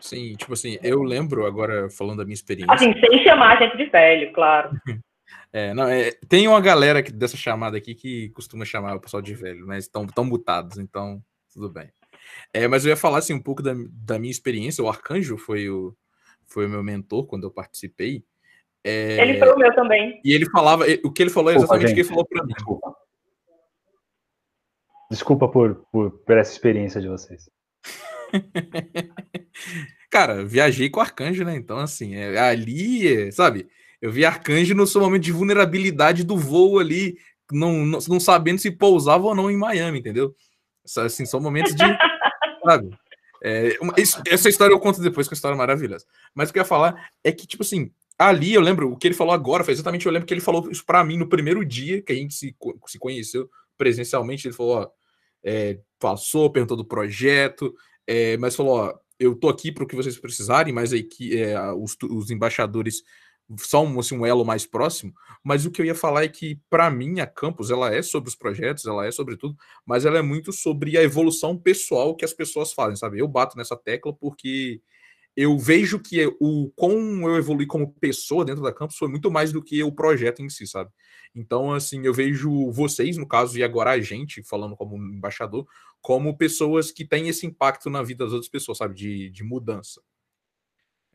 Sim, tipo assim, eu lembro agora falando da minha experiência. Assim, sem chamar a gente de velho, claro. [laughs] É, não, é, tem uma galera que, dessa chamada aqui que costuma chamar o pessoal de velho, mas estão tão mutados, então tudo bem. É, mas eu ia falar assim, um pouco da, da minha experiência. O Arcanjo foi o, foi o meu mentor quando eu participei. É... Ele foi o meu também. E ele falava, o que ele falou é exatamente o que ele falou para mim. Desculpa. Desculpa por, por, por essa experiência de vocês. [laughs] Cara, viajei com o Arcanjo, né? Então, assim, é, ali, sabe? Eu vi Arcanjo no seu momento de vulnerabilidade do voo ali, não, não, não sabendo se pousava ou não em Miami, entendeu? Assim, são momentos de [laughs] sabe? É, uma, isso, essa história eu conto depois, que é uma história maravilhosa. Mas o que eu ia falar é que, tipo assim, ali eu lembro, o que ele falou agora, foi exatamente, eu lembro que ele falou isso pra mim no primeiro dia que a gente se, se conheceu presencialmente. Ele falou, ó, é, passou, perguntou do projeto, é, mas falou, ó, eu tô aqui para o que vocês precisarem, mas aí que é, os, os, embaixadores só um, assim, um elo mais próximo, mas o que eu ia falar é que, para mim, a campus ela é sobre os projetos, ela é sobre tudo, mas ela é muito sobre a evolução pessoal que as pessoas fazem, sabe? Eu bato nessa tecla porque eu vejo que o como eu evolui como pessoa dentro da campus foi muito mais do que o projeto em si, sabe? Então, assim, eu vejo vocês, no caso, e agora a gente, falando como embaixador, como pessoas que têm esse impacto na vida das outras pessoas, sabe? De, de mudança.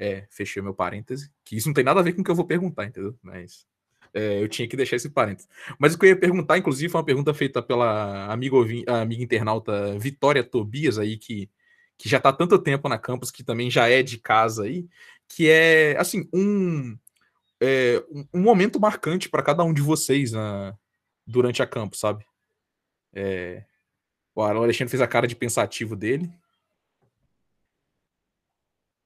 É, fechei meu parêntese, que isso não tem nada a ver com o que eu vou perguntar, entendeu? Mas é, eu tinha que deixar esse parêntese. Mas o que eu ia perguntar, inclusive, foi uma pergunta feita pela amiga, amiga internauta Vitória Tobias aí, que, que já está há tanto tempo na campus, que também já é de casa aí, que é, assim, um, é, um momento marcante para cada um de vocês na, durante a campus, sabe? É, o Alexandre fez a cara de pensativo dele.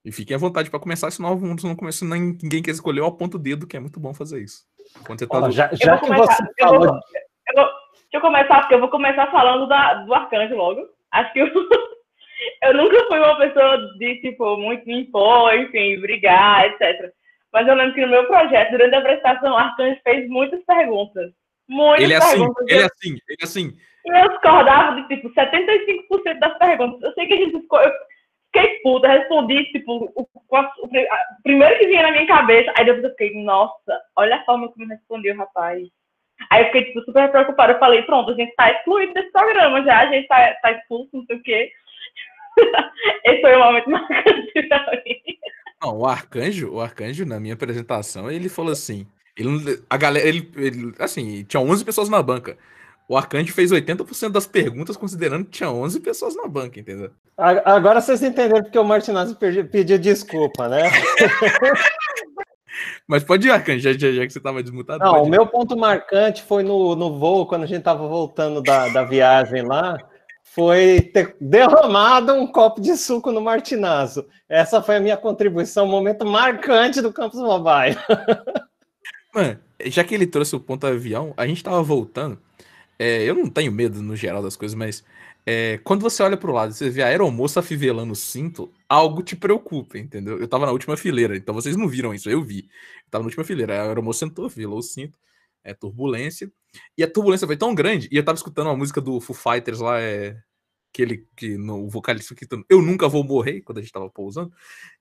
E fiquem à vontade para começar, senão não começa, ninguém quer escolher, eu aponto o dedo, que é muito bom fazer isso. Quando você tá Ó, já, já que começar, você falou... Eu vou, eu vou, deixa eu começar, porque eu vou começar falando da, do arcanjo logo. Acho que eu, [laughs] eu nunca fui uma pessoa de, tipo, muito me impor, enfim, brigar, etc. Mas eu lembro que no meu projeto, durante a apresentação, o arcanjo fez muitas perguntas. Muitas ele é assim, perguntas. Ele é assim, ele é assim. E eu discordava de, tipo, 75% das perguntas. Eu sei que a gente ficou... Fiquei puta, respondi, tipo, o, o, primeiro que vinha na minha cabeça, aí depois eu fiquei, nossa, olha a forma como respondeu rapaz. Aí eu fiquei, tipo, super preocupada, eu falei, pronto, a gente tá excluído desse programa já, a gente tá, tá expulso, não sei o quê. [laughs] Esse foi o momento marcante pra. Não, o arcanjo, o arcanjo, na minha apresentação, ele falou assim, ele, a galera, ele, ele, assim, tinha 11 pessoas na banca. O Arcanjo fez 80% das perguntas considerando que tinha 11 pessoas na banca, entendeu? Agora vocês entenderam porque o Martinazzi pediu desculpa, né? [laughs] Mas pode ir, Arcanjo, já, já, já que você estava desmutado. Não, o meu ponto marcante foi no, no voo, quando a gente estava voltando da, da viagem lá, foi ter derramado um copo de suco no Martinazzo. Essa foi a minha contribuição, um momento marcante do Campus Mobile. [laughs] Mano, já que ele trouxe o ponto avião, a gente estava voltando é, eu não tenho medo no geral das coisas, mas é, quando você olha pro lado e você vê a aeromoça afivelando o cinto, algo te preocupa, entendeu? Eu tava na última fileira, então vocês não viram isso, eu vi. Eu tava na última fileira, a aeromoça sentou, afivelou o cinto, é turbulência, e a turbulência foi tão grande, e eu tava escutando uma música do Foo Fighters lá, é aquele que no vocalista que eu nunca vou morrer quando a gente tava pousando.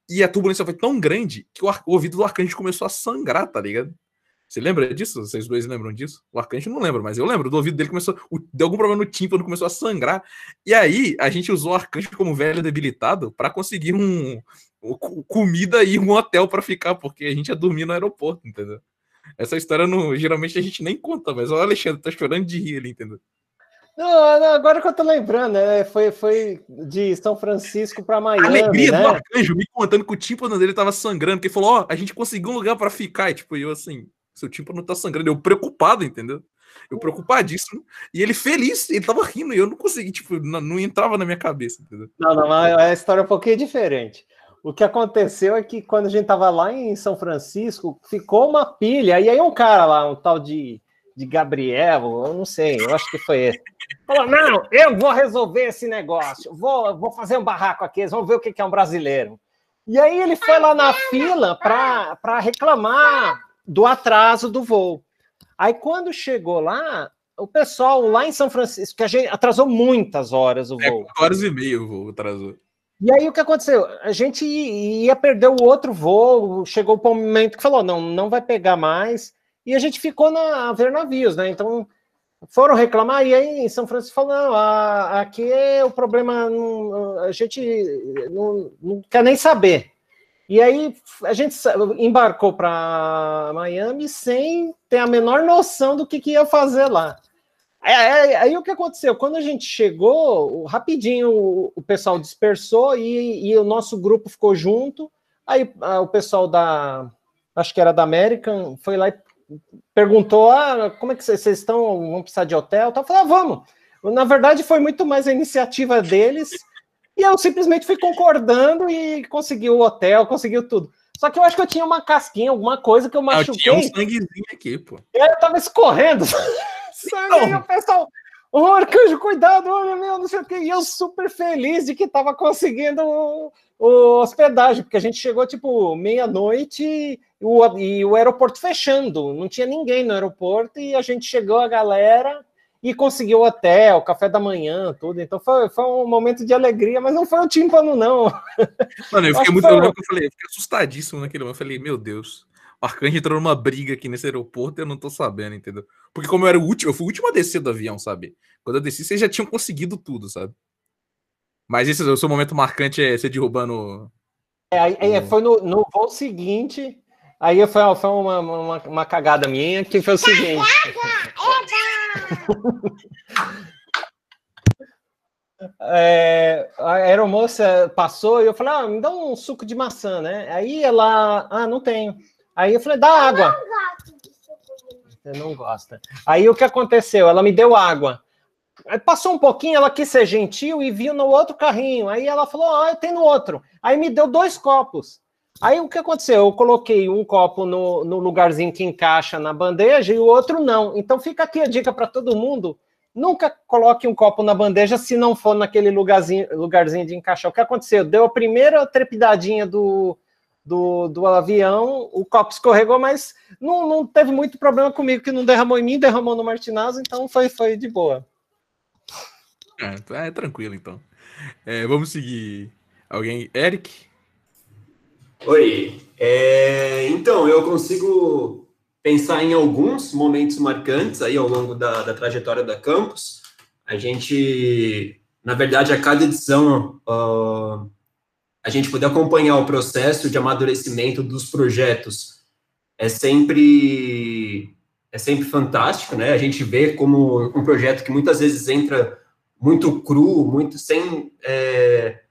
E a turbulência foi tão grande que o, o ouvido do arcanjo começou a sangrar, tá ligado? Você lembra disso? Vocês dois lembram disso? O Arcanjo não lembra, mas eu lembro. Do ouvido dele começou. Deu algum problema no tímpano, começou a sangrar. E aí, a gente usou o Arcanjo como velho debilitado para conseguir um, um, comida e um hotel para ficar, porque a gente ia dormir no aeroporto, entendeu? Essa história não, geralmente a gente nem conta, mas o Alexandre tá chorando de rir ali, entendeu? Não, não, agora que eu tô lembrando, né? Foi, foi de São Francisco para Miami. A alegria né? do arcanjo me contando que o tímpano dele tava sangrando, que ele falou: Ó, oh, a gente conseguiu um lugar para ficar. E tipo, eu assim, seu tímpano tá sangrando. Eu preocupado, entendeu? Eu preocupadíssimo. E ele feliz, ele tava rindo e eu não consegui, tipo, não, não entrava na minha cabeça, entendeu? Não, não, a história é um pouquinho diferente. O que aconteceu é que quando a gente tava lá em São Francisco, ficou uma pilha, e aí um cara lá, um tal de, de Gabriel, eu não sei, eu acho que foi esse. Falou: não, eu vou resolver esse negócio, vou, vou fazer um barraco aqui, eles vão ver o que é um brasileiro. E aí ele foi lá na fila para reclamar do atraso do voo. Aí quando chegou lá, o pessoal lá em São Francisco, que a gente atrasou muitas horas o é, voo. É, horas e meia o voo atrasou. E aí o que aconteceu? A gente ia perder o outro voo, chegou para um momento que falou, não, não vai pegar mais, e a gente ficou na, a ver navios, né? Então foram reclamar, e aí em São Francisco falou, não, a, aqui é o problema, não, a gente não, não quer nem saber. E aí a gente embarcou para Miami sem ter a menor noção do que, que ia fazer lá. Aí, aí, o que aconteceu? Quando a gente chegou, rapidinho o, pessoal dispersou e, e, o nosso grupo ficou junto. Aí o pessoal da, acho que era da American, foi lá e perguntou: ah, como é que vocês estão? Vão precisar de hotel? Eu falei, ah, vamos. Na verdade, foi muito mais a iniciativa deles e eu simplesmente fui concordando e consegui o hotel, conseguiu tudo. Só que eu acho que eu tinha uma casquinha, alguma coisa que eu machuquei. Eu tinha um sanguezinho aqui, pô. E aí eu tava escorrendo. [laughs] sangue, e o pessoal, ô oh, Arcanjo, cuidado, olha meu, não sei o quê. E eu super feliz de que tava conseguindo o, o hospedagem, porque a gente chegou tipo meia-noite o, e o aeroporto fechando, não tinha ninguém no aeroporto, e a gente chegou, a galera, e conseguiu hotel, café da manhã, tudo. Então foi, foi um momento de alegria, mas não foi o tímpano, não. [laughs] Mano, eu fiquei muito. Foi... Eu, falei, eu fiquei assustadíssimo naquele momento. Eu falei, meu Deus, o Arcanjo entrou numa briga aqui nesse aeroporto e eu não tô sabendo, entendeu? Porque como eu era o último, eu fui o último a descer do avião, sabe? Quando eu desci, vocês já tinham conseguido tudo, sabe? Mas esse o seu momento marcante é você derrubando. É, aí, foi no, no voo seguinte. Aí foi, foi uma, uma, uma, cagada minha que foi o seguinte. É, a aeromoça passou e eu falei, ah, me dá um suco de maçã, né? Aí ela, ah, não tenho. Aí eu falei, dá água. Você não gosta. Aí o que aconteceu? Ela me deu água. Aí passou um pouquinho, ela quis ser gentil e viu no outro carrinho. Aí ela falou: Ah, tem no outro. Aí me deu dois copos. Aí o que aconteceu? Eu coloquei um copo no, no lugarzinho que encaixa na bandeja e o outro não. Então fica aqui a dica para todo mundo: nunca coloque um copo na bandeja se não for naquele lugarzinho, lugarzinho de encaixar. O que aconteceu? Deu a primeira trepidadinha do, do, do avião, o copo escorregou, mas não, não teve muito problema comigo, que não derramou em mim, derramou no Martinazzo, então foi, foi de boa. É, é tranquilo, então. É, vamos seguir. Alguém? Eric? Oi. É, então, eu consigo pensar em alguns momentos marcantes aí ao longo da, da trajetória da campus. A gente, na verdade, a cada edição, uh, a gente poder acompanhar o processo de amadurecimento dos projetos é sempre é sempre fantástico, né? A gente vê como um projeto que muitas vezes entra muito cru, muito sem. É,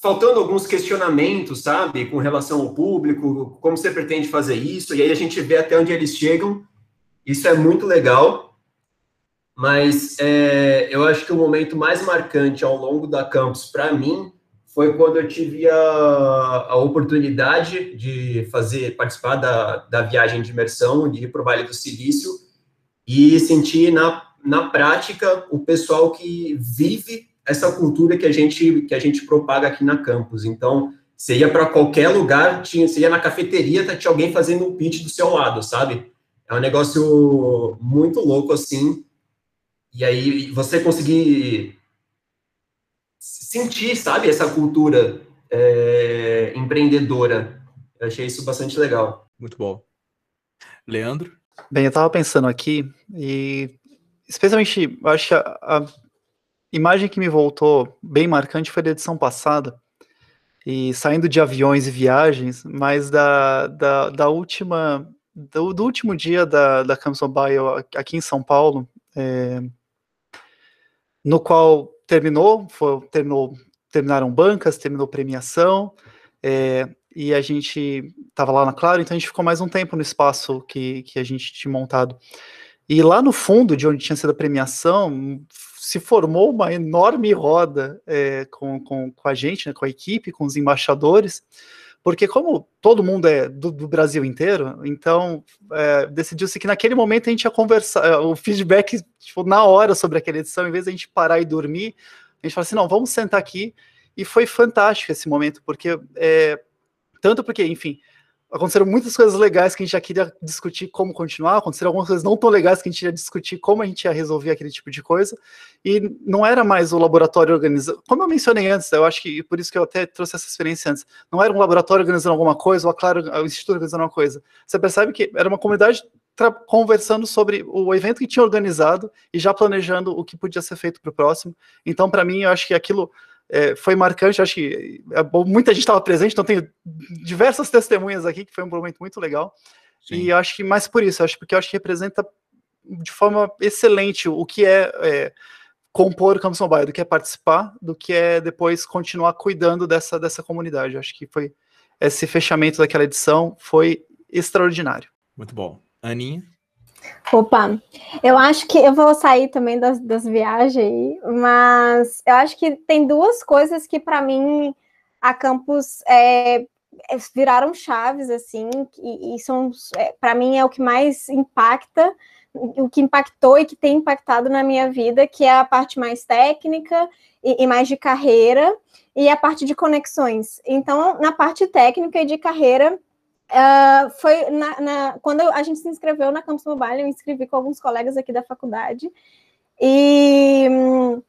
faltando alguns questionamentos, sabe, com relação ao público, como você pretende fazer isso, e aí a gente vê até onde eles chegam. Isso é muito legal, mas é, eu acho que o momento mais marcante ao longo da campus, para mim, foi quando eu tive a, a oportunidade de fazer, participar da, da viagem de imersão, de ir para o Vale do Silício, e sentir na na prática, o pessoal que vive essa cultura que a gente que a gente propaga aqui na campus. Então, você ia para qualquer lugar, tinha, você ia na cafeteria, tá, tinha alguém fazendo um pitch do seu lado, sabe? É um negócio muito louco assim. E aí você conseguir sentir, sabe, essa cultura é, empreendedora. Eu achei isso bastante legal. Muito bom. Leandro? Bem, eu estava pensando aqui e especialmente, eu acho que a, a, imagem que me voltou bem marcante foi da edição passada, e saindo de aviões e viagens, mas da, da, da última, do, do, último dia da, da Campus Mobile aqui em São Paulo, é, no qual terminou, foi, terminou, terminaram bancas, terminou premiação, é, e a gente estava lá na Claro, então a gente ficou mais um tempo no espaço que, que a gente tinha montado. E lá no fundo, de onde tinha sido a premiação, se formou uma enorme roda é, com, com, com, a gente, né, com a equipe, com os embaixadores, porque como todo mundo é do, do Brasil inteiro, então é, decidiu-se que naquele momento a gente ia conversar, é, o feedback tipo, na hora sobre aquela edição, em vez de a gente parar e dormir, a gente falou assim, não, vamos sentar aqui, e foi fantástico esse momento, porque é, tanto porque, enfim, aconteceram muitas coisas legais que a gente já queria discutir como continuar, aconteceram algumas coisas não tão legais que a gente ia discutir como a gente ia resolver aquele tipo de coisa, e não era mais o laboratório organizando, como eu mencionei antes, eu acho que por isso que eu até trouxe essa experiência antes, não era um laboratório organizando alguma coisa, ou a Claro, o Instituto organizando alguma coisa, você percebe que era uma comunidade conversando sobre o evento que tinha organizado e já planejando o que podia ser feito para o próximo, então para mim eu acho que aquilo é, foi marcante, acho que é, muita gente estava presente, então tenho diversas testemunhas aqui, que foi um momento muito legal. Sim. E acho que mais por isso, acho porque eu acho que representa de forma excelente o que é, é compor o Campus Mobile, do que é participar, do que é depois continuar cuidando dessa, dessa comunidade. Acho que foi esse fechamento daquela edição foi extraordinário. Muito bom. Aninha? Opa, eu acho que eu vou sair também das, das viagens, mas eu acho que tem duas coisas que para mim a campus é, é, viraram chaves assim, e, e são é, para mim é o que mais impacta, o que impactou e que tem impactado na minha vida, que é a parte mais técnica e, e mais de carreira. e a parte de conexões. Então, na parte técnica e de carreira, uh, foi na, na, quando a gente se inscreveu na Campus Mobile, eu me inscrevi com alguns colegas aqui da faculdade, e um,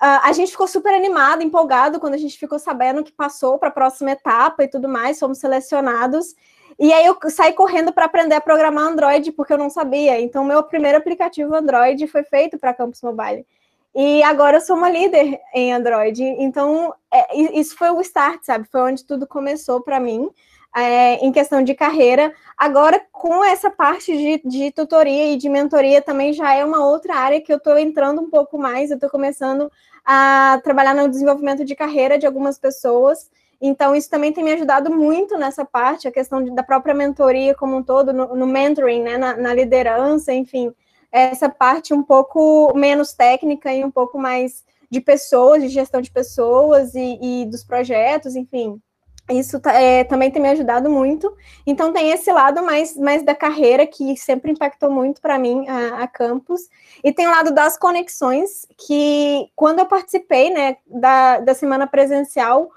a gente ficou super animado, empolgado, quando a gente ficou sabendo que passou para a próxima etapa e tudo mais, fomos selecionados, e aí eu saí correndo para aprender a programar Android, porque eu não sabia. Então, meu primeiro aplicativo Android foi feito para Campus Mobile. E agora eu sou uma líder em Android. Então, é, isso foi o start, sabe? Foi onde tudo começou para mim, é, em questão de carreira. Agora, com essa parte de, de, tutoria e de mentoria, também já é uma outra área que eu estou entrando um pouco mais. Eu estou começando a trabalhar no desenvolvimento de carreira de algumas pessoas. Então, isso também tem me ajudado muito nessa parte, a questão de, da própria mentoria como um todo, no, no mentoring, né, na, na liderança, enfim essa parte um pouco menos técnica e um pouco mais de pessoas, de gestão de pessoas e, e dos projetos, enfim. Isso é, também tem me ajudado muito. Então, tem esse lado mais, mais da carreira que sempre impactou muito para mim, a, a, campus. E tem o lado das conexões, que quando eu participei né, da, da semana presencial,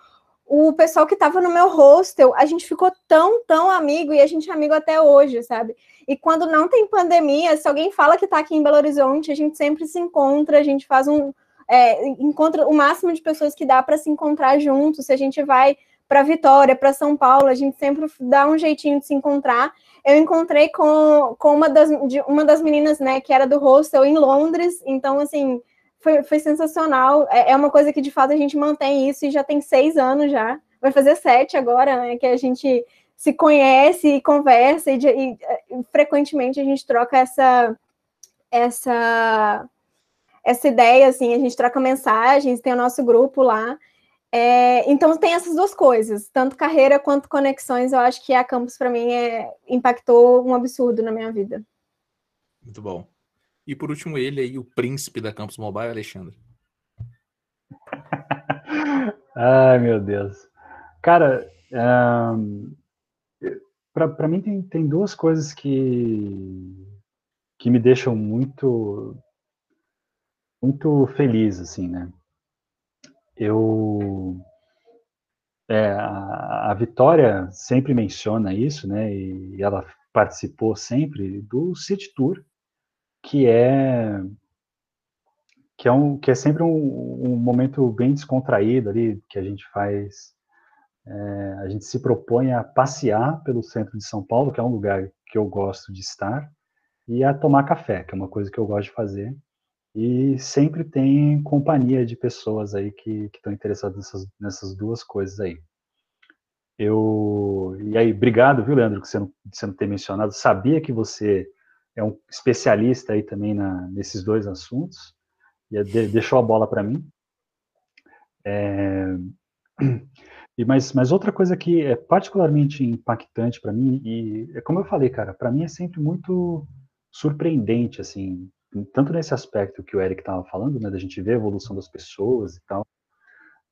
o pessoal que estava no meu hostel, a gente ficou tão, tão amigo e a gente é amigo até hoje, sabe? E quando não tem pandemia, se alguém fala que está aqui em Belo Horizonte, a gente sempre se encontra, a gente faz um. É, encontra o máximo de pessoas que dá para se encontrar juntos. Se a gente vai para Vitória, para São Paulo, a gente sempre dá um jeitinho de se encontrar. Eu encontrei com, com uma, das, de, uma das meninas, né, que era do hostel em Londres, então, assim, foi, foi sensacional. É, é, uma coisa que de fato a gente mantém isso e já tem seis anos já. Vai fazer sete agora, né? Que a gente se conhece e conversa e, e, e frequentemente a gente troca essa essa essa ideia, assim, a gente troca mensagens, tem o nosso grupo lá. É, então tem essas duas coisas, tanto carreira quanto conexões. Eu acho que a Campus para mim é, impactou um absurdo na minha vida. Muito bom. E por último, ele aí, o príncipe da Campus Mobile, Alexandre. [laughs] Ai, meu Deus. Cara, um, para mim tem, tem duas coisas que, que me deixam muito muito feliz, assim, né? Eu... É, a, a Vitória sempre menciona isso, né? E ela participou sempre do City Tour, que é que é, um, que é sempre um, um momento bem descontraído ali, que a gente faz, é, a gente se propõe a passear pelo centro de São Paulo, que é um lugar que eu gosto de estar, e a tomar café, que é uma coisa que eu gosto de fazer, e sempre tem companhia de pessoas aí que estão interessadas nessas, nessas duas coisas aí. Eu, e aí, obrigado, viu, Leandro, que você não, você não ter mencionado, sabia que você é um especialista aí também na, nesses dois assuntos, e de, deixou a bola para mim. É, e mas, mas outra coisa que é particularmente impactante para mim, e é como eu falei, cara, para mim é sempre muito surpreendente, assim, tanto nesse aspecto que o Eric estava falando, né, da gente ver a evolução das pessoas e tal,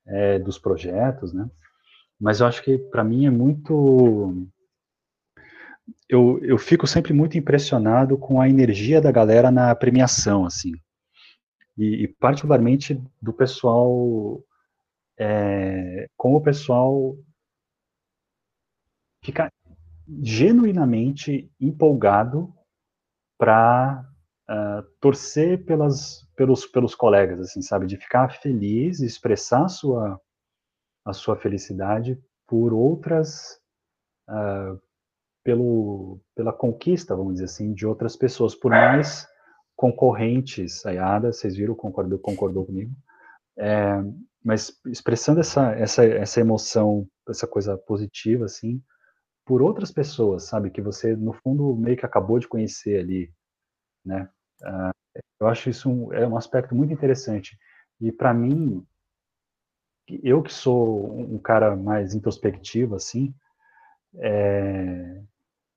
é, dos projetos, né, mas eu acho que para mim é muito eu, eu fico sempre muito impressionado com a energia da galera na premiação, assim. E, e particularmente do pessoal, é, como o pessoal fica genuinamente empolgado para uh, torcer pelas, pelos, pelos colegas, assim, sabe? De ficar feliz, expressar a sua, a sua felicidade por outras, uh, pelo, pela conquista, vamos dizer assim, de outras pessoas, por mais concorrentes, a vocês viram, concordou, concordou comigo, é, mas expressando essa, essa, essa emoção, essa coisa positiva, assim, por outras pessoas, sabe, que você, no fundo, meio que acabou de conhecer ali, né, uh, eu acho isso um, é um aspecto muito interessante, e para mim, eu que sou um cara mais introspectivo, assim, é,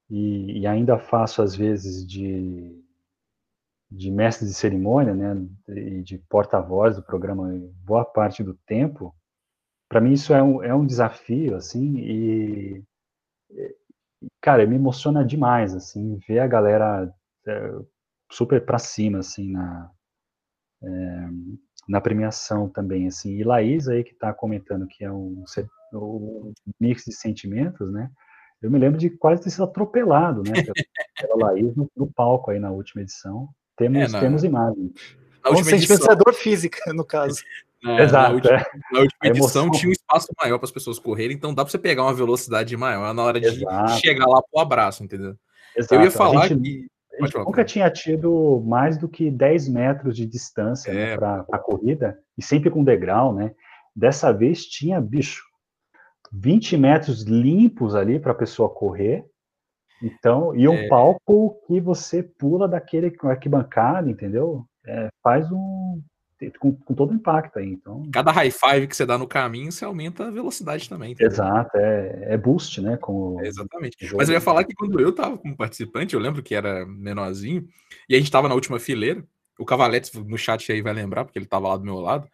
e, e ainda faço às vezes de, de mestre de cerimônia, né, e de porta-voz do programa boa parte do tempo, para mim isso é um, é um desafio, assim, e, cara, me emociona demais, assim, ver a galera é, super para cima, assim, na, é, na premiação também, assim. E Laís aí que está comentando que é um, um, mix de sentimentos, né? Eu me lembro de quase ter sido atropelado, né? Pela Laís no, no palco aí na última edição. Temos, é, temos imagens. Na um sentimento edição... dor física, no caso. [laughs] É, Exato. Na última, é. na última edição tinha um espaço maior para as pessoas correrem, então dá para você pegar uma velocidade maior na hora de Exato. chegar lá pro abraço, entendeu? Exato. Eu ia falar gente, que. A gente nunca tinha tido mais do que 10 metros de distância né, é. né, para a corrida, e sempre com degrau, né? Dessa vez tinha, bicho, 20 metros limpos ali para a pessoa correr. Então, e um é. palco que você pula daquele arquibancada, entendeu? É, faz um, com, com, todo o impacto aí. Então... Cada high five que você dá no caminho, você aumenta a velocidade também. Exato, é, é boost, né? É exatamente. Mas eu ia falar que quando eu tava como participante, eu lembro que era menorzinho, e a gente tava na última fileira, o Cavalete no chat aí vai lembrar, porque ele tava lá do meu lado,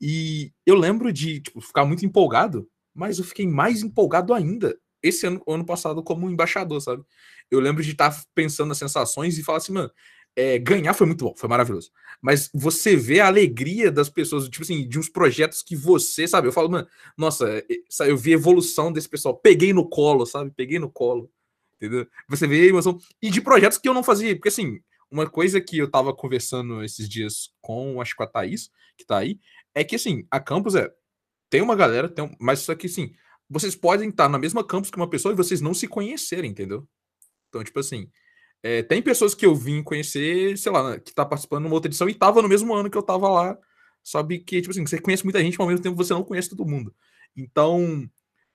e eu lembro de tipo, ficar muito empolgado, mas eu fiquei mais empolgado ainda esse ano, ano passado como embaixador, sabe? Eu lembro de estar tá pensando nas sensações e falar assim, mano, é, ganhar foi muito bom, foi maravilhoso. Mas você vê a alegria das pessoas, tipo assim, de uns projetos que você, sabe? Eu falo, mano, nossa, eu vi a evolução desse pessoal, peguei no colo, sabe? Peguei no colo, entendeu? Você vê a emoção. E de projetos que eu não fazia, porque assim, uma coisa que eu tava conversando esses dias com, acho que a Thaís, que tá aí, é que assim, a campus é. Tem uma galera, tem um, mas só que assim, vocês podem estar na mesma campus que uma pessoa e vocês não se conhecerem, entendeu? Então, tipo assim, é, tem pessoas que eu vim conhecer, sei lá, que tá participando de uma outra edição e tava no mesmo ano que eu tava lá. Sabe que, tipo assim, você conhece muita gente, mas ao mesmo tempo você não conhece todo mundo. Então,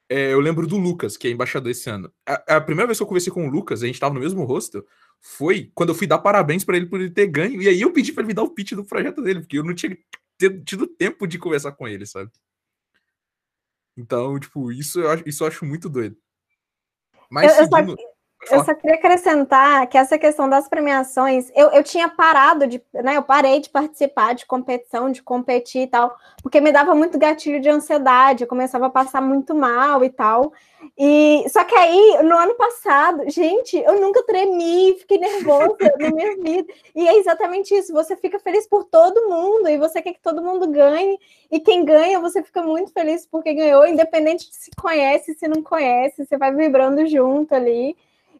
é, eu lembro do Lucas, que é embaixador esse ano. A, a, primeira vez que eu conversei com o Lucas, a gente tava no mesmo rosto, foi quando eu fui dar parabéns para ele por ele ter ganho. E aí eu pedi para ele me dar o pitch do projeto dele, porque eu não tinha tido tempo de conversar com ele, sabe? Então, tipo, isso eu acho, isso eu acho muito doido. Mas eu, seguindo... eu eu só queria acrescentar que essa questão das premiações, eu, eu tinha parado de, né? Eu parei de participar de competição, de competir e tal, porque me dava muito gatilho de ansiedade, eu começava a passar muito mal e tal. E só que aí, no ano passado, gente, eu nunca tremi, fiquei nervosa na minha vida. E é exatamente isso, você fica feliz por todo mundo e você quer que todo mundo ganhe, e quem ganha, você fica muito feliz porque ganhou, independente de se conhece, se não conhece, você vai vibrando junto ali.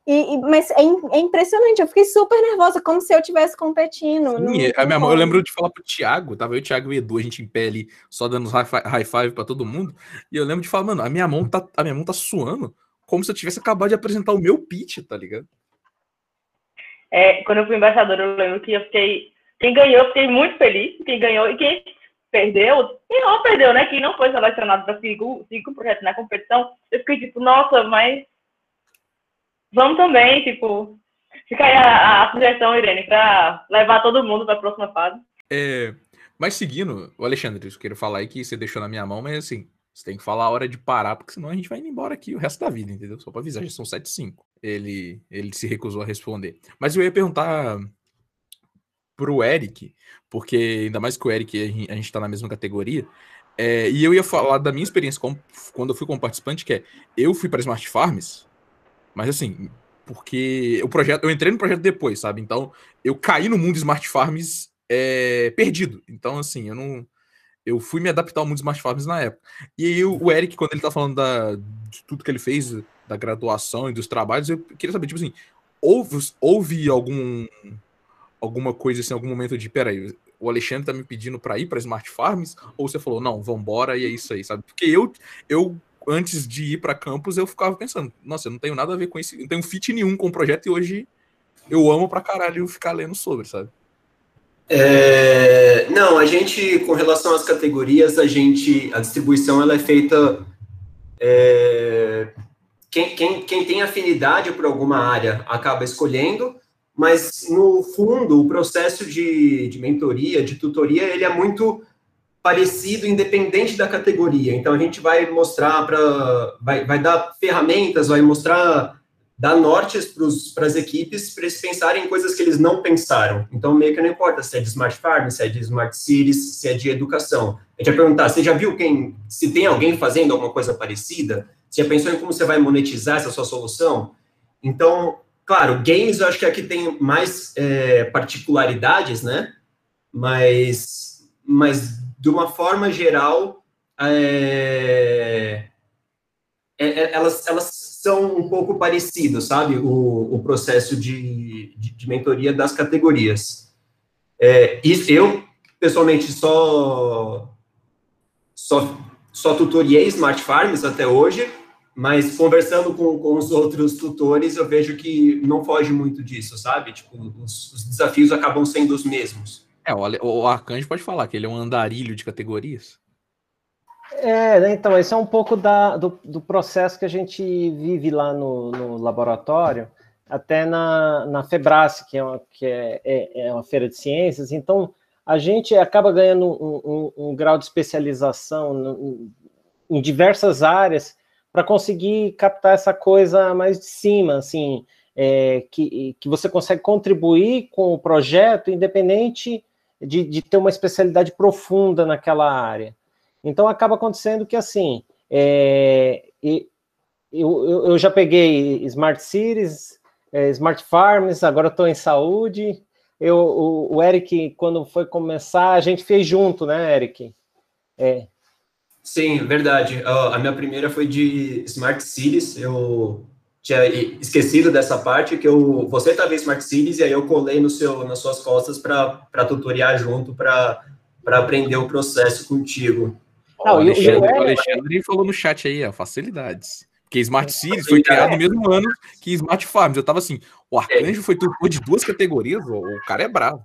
E, e, mas é, é, impressionante, eu fiquei super nervosa, como se eu estivesse competindo. Sim, a minha mão, eu lembro de falar pro Thiago, tava eu, o Thiago e o Edu, a gente em pé ali, só dando high five, high five pra todo mundo. E eu lembro de falar, mano, a minha mão tá, a minha mão tá suando, como se eu tivesse acabado de apresentar o meu pitch, tá ligado? É, quando eu fui embaixador, eu lembro que eu fiquei. Quem ganhou, eu fiquei muito feliz. Quem ganhou e quem perdeu, quem não perdeu, né? Quem não foi selecionado para cinco, cinco projetos na competição, eu fiquei tipo, nossa, mas vamos também, tipo, fica aí a, a sugestão, Irene, para levar todo mundo para a próxima fase. É, mas seguindo, o Alexandre, eu quero falar aí que você deixou na minha mão, mas assim, você tem que falar a hora de parar, porque senão a gente vai indo embora aqui o resto da vida, entendeu? Só para avisar, já são 7 5. Ele, ele se recusou a responder. Mas eu ia perguntar pro Eric, porque ainda mais que o Eric a gente está na mesma categoria, é, e eu ia falar da minha experiência como, quando eu fui como participante, que é, eu fui para Smart Farms, mas assim, porque o projeto, eu entrei no projeto depois, sabe? Então, eu caí no mundo Smart Farms é, perdido. Então, assim, eu não. Eu fui me adaptar ao mundo Smart Farms na época. E aí, o Eric, quando ele tá falando da, de tudo que ele fez, da graduação e dos trabalhos, eu queria saber, tipo assim, houve, houve algum alguma coisa assim, algum momento de, peraí, o Alexandre tá me pedindo para ir para Smart Farms, ou você falou, não, vambora e é isso aí, sabe? Porque eu, eu antes de ir para campus, eu ficava pensando, nossa, eu não tenho nada a ver com isso, não tenho fit nenhum com o projeto e hoje eu amo pra caralho ficar lendo sobre, sabe? É, não, a gente, com relação às categorias, a gente, a distribuição ela é feita. É, quem, quem, quem tem afinidade por alguma área acaba escolhendo, mas no fundo o processo de, de mentoria, de tutoria, ele é muito parecido independente da categoria. Então a gente vai mostrar para vai, vai dar ferramentas, vai mostrar dar nortes para as equipes para eles pensarem em coisas que eles não pensaram. Então meio que não importa se é de smart farm, se é de smart cities, se é de educação. A gente vai perguntar, você já viu quem se tem alguém fazendo alguma coisa parecida? Você já pensou em como você vai monetizar essa sua solução? Então, claro, games eu acho que aqui tem mais é, particularidades, né? Mas mas de uma forma geral, é, é, é, elas, elas são um pouco parecidas, sabe? O, o processo de, de, de mentoria das categorias. É, e eu, pessoalmente, só, só, só tutoriei Smart Farms até hoje, mas conversando com, com os outros tutores, eu vejo que não foge muito disso, sabe? Tipo, os, os desafios acabam sendo os mesmos. É, o, Arcanjo pode falar que ele é um andarilho de categorias. É, né, então, esse é um pouco da, do, do processo que a gente vive lá no, no laboratório, até na, na Febrace, que, é uma, que é, é, é uma feira de ciências, então a gente acaba ganhando um, um, um grau de especialização no, em diversas áreas para conseguir captar essa coisa mais de cima, assim, é, que, que você consegue contribuir com o projeto, independente de, de ter uma especialidade profunda naquela área. Então acaba acontecendo que assim, é, eu, eu, já peguei Smart Cities, é, Smart Farms, agora estou em saúde. Eu, o, o, Eric, quando foi começar, a gente fez junto, né, Eric? É. Sim, verdade. A minha primeira foi de Smart Cities. Eu tinha esquecido dessa parte que eu você estava em Smart Cities e aí eu colei no seu nas suas costas para tutoriar junto para aprender o processo contigo. Não, o Alexandre, o Alexandre falou no chat aí, ó, facilidades. Porque Smart Cities foi criado no mesmo ano que Smart Farms. Eu tava assim, o Arcanjo foi tudo de duas categorias, o cara é bravo.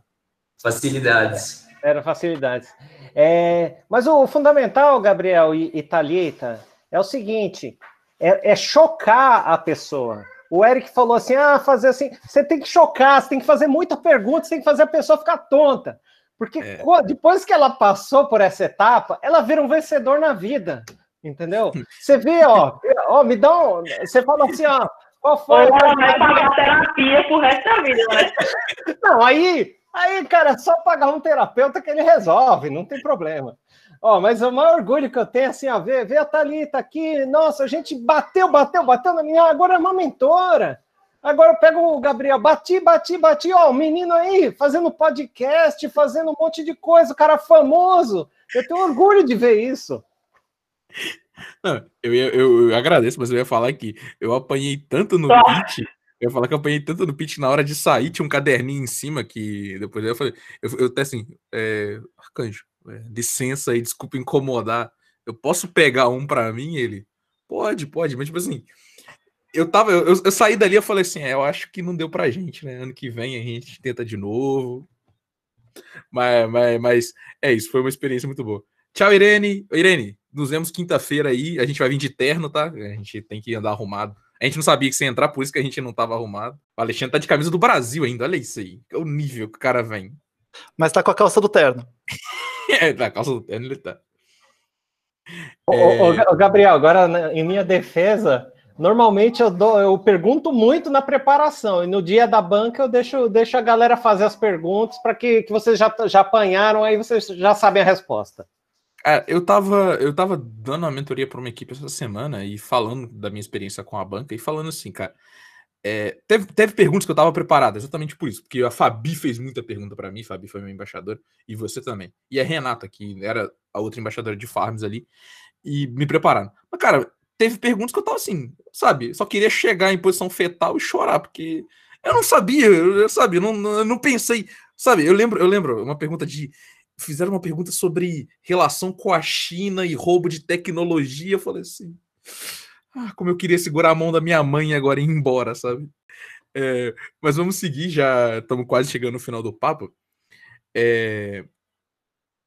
Facilidades. Era facilidades. É, mas o fundamental, Gabriel e, e Thalita, é o seguinte: é, é, chocar a pessoa. O Eric falou assim: ah, fazer assim, você tem que chocar, você tem que fazer muita pergunta, você tem que fazer a pessoa ficar tonta. Porque é. depois que ela passou por essa etapa, ela vira um vencedor na vida. Entendeu? [laughs] Você vê, ó, ó, me dá um. Você fala assim, ó, qual foi. Ela vai pagar terapia pro resto da vida, né? [laughs] Não, aí, aí, cara, é só pagar um terapeuta que ele resolve, não tem problema. Ó, mas o maior orgulho que eu tenho, assim, ó, ver, ver a Thalita aqui, nossa, a gente bateu, bateu, bateu na minha, agora é uma mentora. Agora eu pego o Gabriel, bati, bati, bati, ó, o menino aí fazendo podcast, fazendo um monte de coisa, o cara famoso. Eu tenho orgulho de ver isso. Não, eu, ia, eu, eu, agradeço, mas eu ia falar que eu apanhei tanto no pitch. Eu ia falar que eu apanhei tanto no pitch na hora de sair, tinha um caderninho em cima que depois eu falei, eu, eu até assim, é, Arcanjo, é, licença aí, desculpa incomodar. Eu posso pegar um para mim? Ele, pode, pode, mas tipo assim, eu tava, eu, eu, saí dali e falei assim, é, eu acho que não deu pra gente, né? Ano que vem a gente tenta de novo. Mas, mas, mas é isso, foi uma experiência muito boa. Tchau, Irene. Irene, nos vemos quinta-feira aí. A gente vai vir de terno, tá? A gente tem que andar arrumado. A gente não sabia que você ia entrar, por isso que a gente não tava arrumado. O Alexandre tá de camisa do Brasil ainda, olha isso aí. É o nível que o cara vem. Mas tá com a calça do terno. [laughs] [laughs] é, tá, a calça do terno ele tá. Ô, é... ô, Gabriel, agora em minha defesa, Normalmente eu, dou, eu pergunto muito na preparação e no dia da banca eu deixo, deixo a galera fazer as perguntas para que, que vocês já, já apanharam, aí vocês já sabem a resposta. É, eu tava, eu tava dando uma mentoria para uma equipe essa semana e falando da minha experiência com a banca e falando assim, cara. É, teve, teve perguntas que eu tava preparado, exatamente por isso, porque a Fabi fez muita pergunta para mim, Fabi foi meu embaixador, e você também. E a Renata, que era a outra embaixadora de Farms ali, e me prepararam. Mas, cara, teve perguntas que eu tava assim, sabe? Só queria chegar em posição fetal e chorar, porque eu não sabia, eu, sabe, eu não, eu não pensei, sabe? Eu lembro, eu lembro uma pergunta de fizeram uma pergunta sobre relação com a China e roubo de tecnologia, eu falei assim, ah, como eu queria segurar a mão da minha mãe agora e ir embora, sabe? É, mas vamos seguir, já estamos quase chegando no final do papo. É,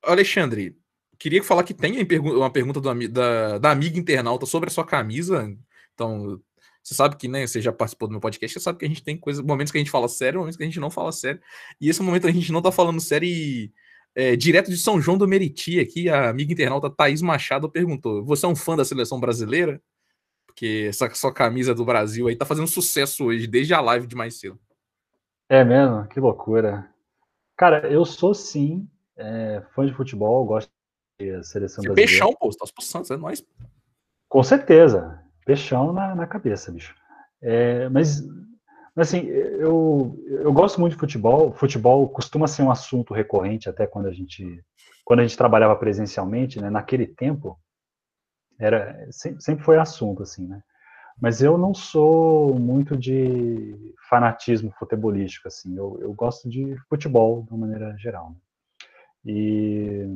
Alexandre, queria falar que tem uma pergunta do, da, da amiga internauta sobre a sua camisa. Então, você sabe que, né, você já participou do meu podcast, você sabe que a gente tem momentos que a gente fala sério, momentos que a gente não fala sério. E esse momento a gente não tá falando sério e, é, direto de São João do Meriti aqui, a amiga internauta Thaís Machado perguntou: Você é um fã da seleção brasileira? Porque essa sua camisa do Brasil aí tá fazendo sucesso hoje, desde a live de mais cedo. É mesmo? Que loucura. Cara, eu sou sim é, fã de futebol, gosto a seleção brasileira. Peixão, pô, você tá pro Santos, é nóis. Com certeza. Peixão na, na cabeça, bicho. É, mas, mas, assim, eu, eu gosto muito de futebol. Futebol costuma ser um assunto recorrente até quando a gente quando a gente trabalhava presencialmente, né, naquele tempo, era sempre foi assunto assim, né? Mas eu não sou muito de fanatismo futebolístico assim. Eu, eu gosto de futebol de uma maneira geral. Né? E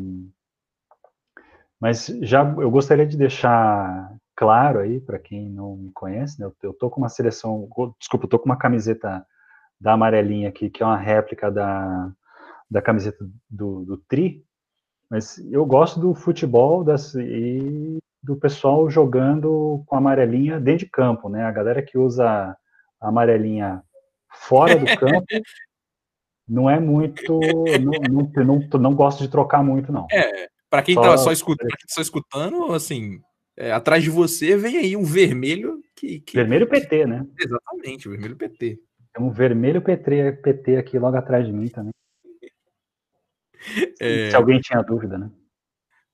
mas já eu gostaria de deixar claro aí para quem não me conhece, né? Eu, eu tô com uma seleção, desculpa, eu tô com uma camiseta da amarelinha aqui, que é uma réplica da, da camiseta do, do Tri, mas eu gosto do futebol das, e do pessoal jogando com a amarelinha dentro de campo, né? A galera que usa a amarelinha fora do campo [laughs] não é muito. Não, não, não, não gosto de trocar muito, não. É, para quem está só, escutando, tá só escutando, assim, é, atrás de você vem aí um vermelho que. que vermelho PT, né? Exatamente, vermelho PT. Tem um vermelho PT, PT aqui logo atrás de mim também. É... Se alguém tinha dúvida, né?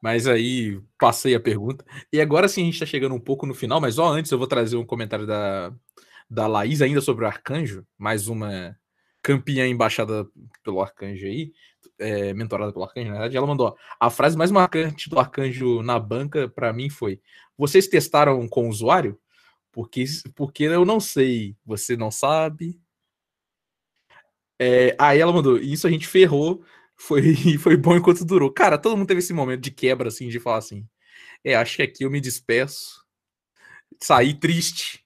Mas aí passei a pergunta. E agora sim a gente está chegando um pouco no final, mas só antes eu vou trazer um comentário da, da Laís ainda sobre o Arcanjo, mais uma campeã embaixada pelo Arcanjo aí, é, mentorada pelo Arcanjo, na verdade. Ela mandou: a frase mais marcante do Arcanjo na banca para mim foi: Vocês testaram com o usuário? Porque, porque eu não sei, você não sabe. É, aí ela mandou: Isso a gente ferrou foi, [laughs] foi bom enquanto durou. Cara, todo mundo teve esse momento de quebra, assim, de falar assim: é, acho que aqui eu me despeço, sair triste,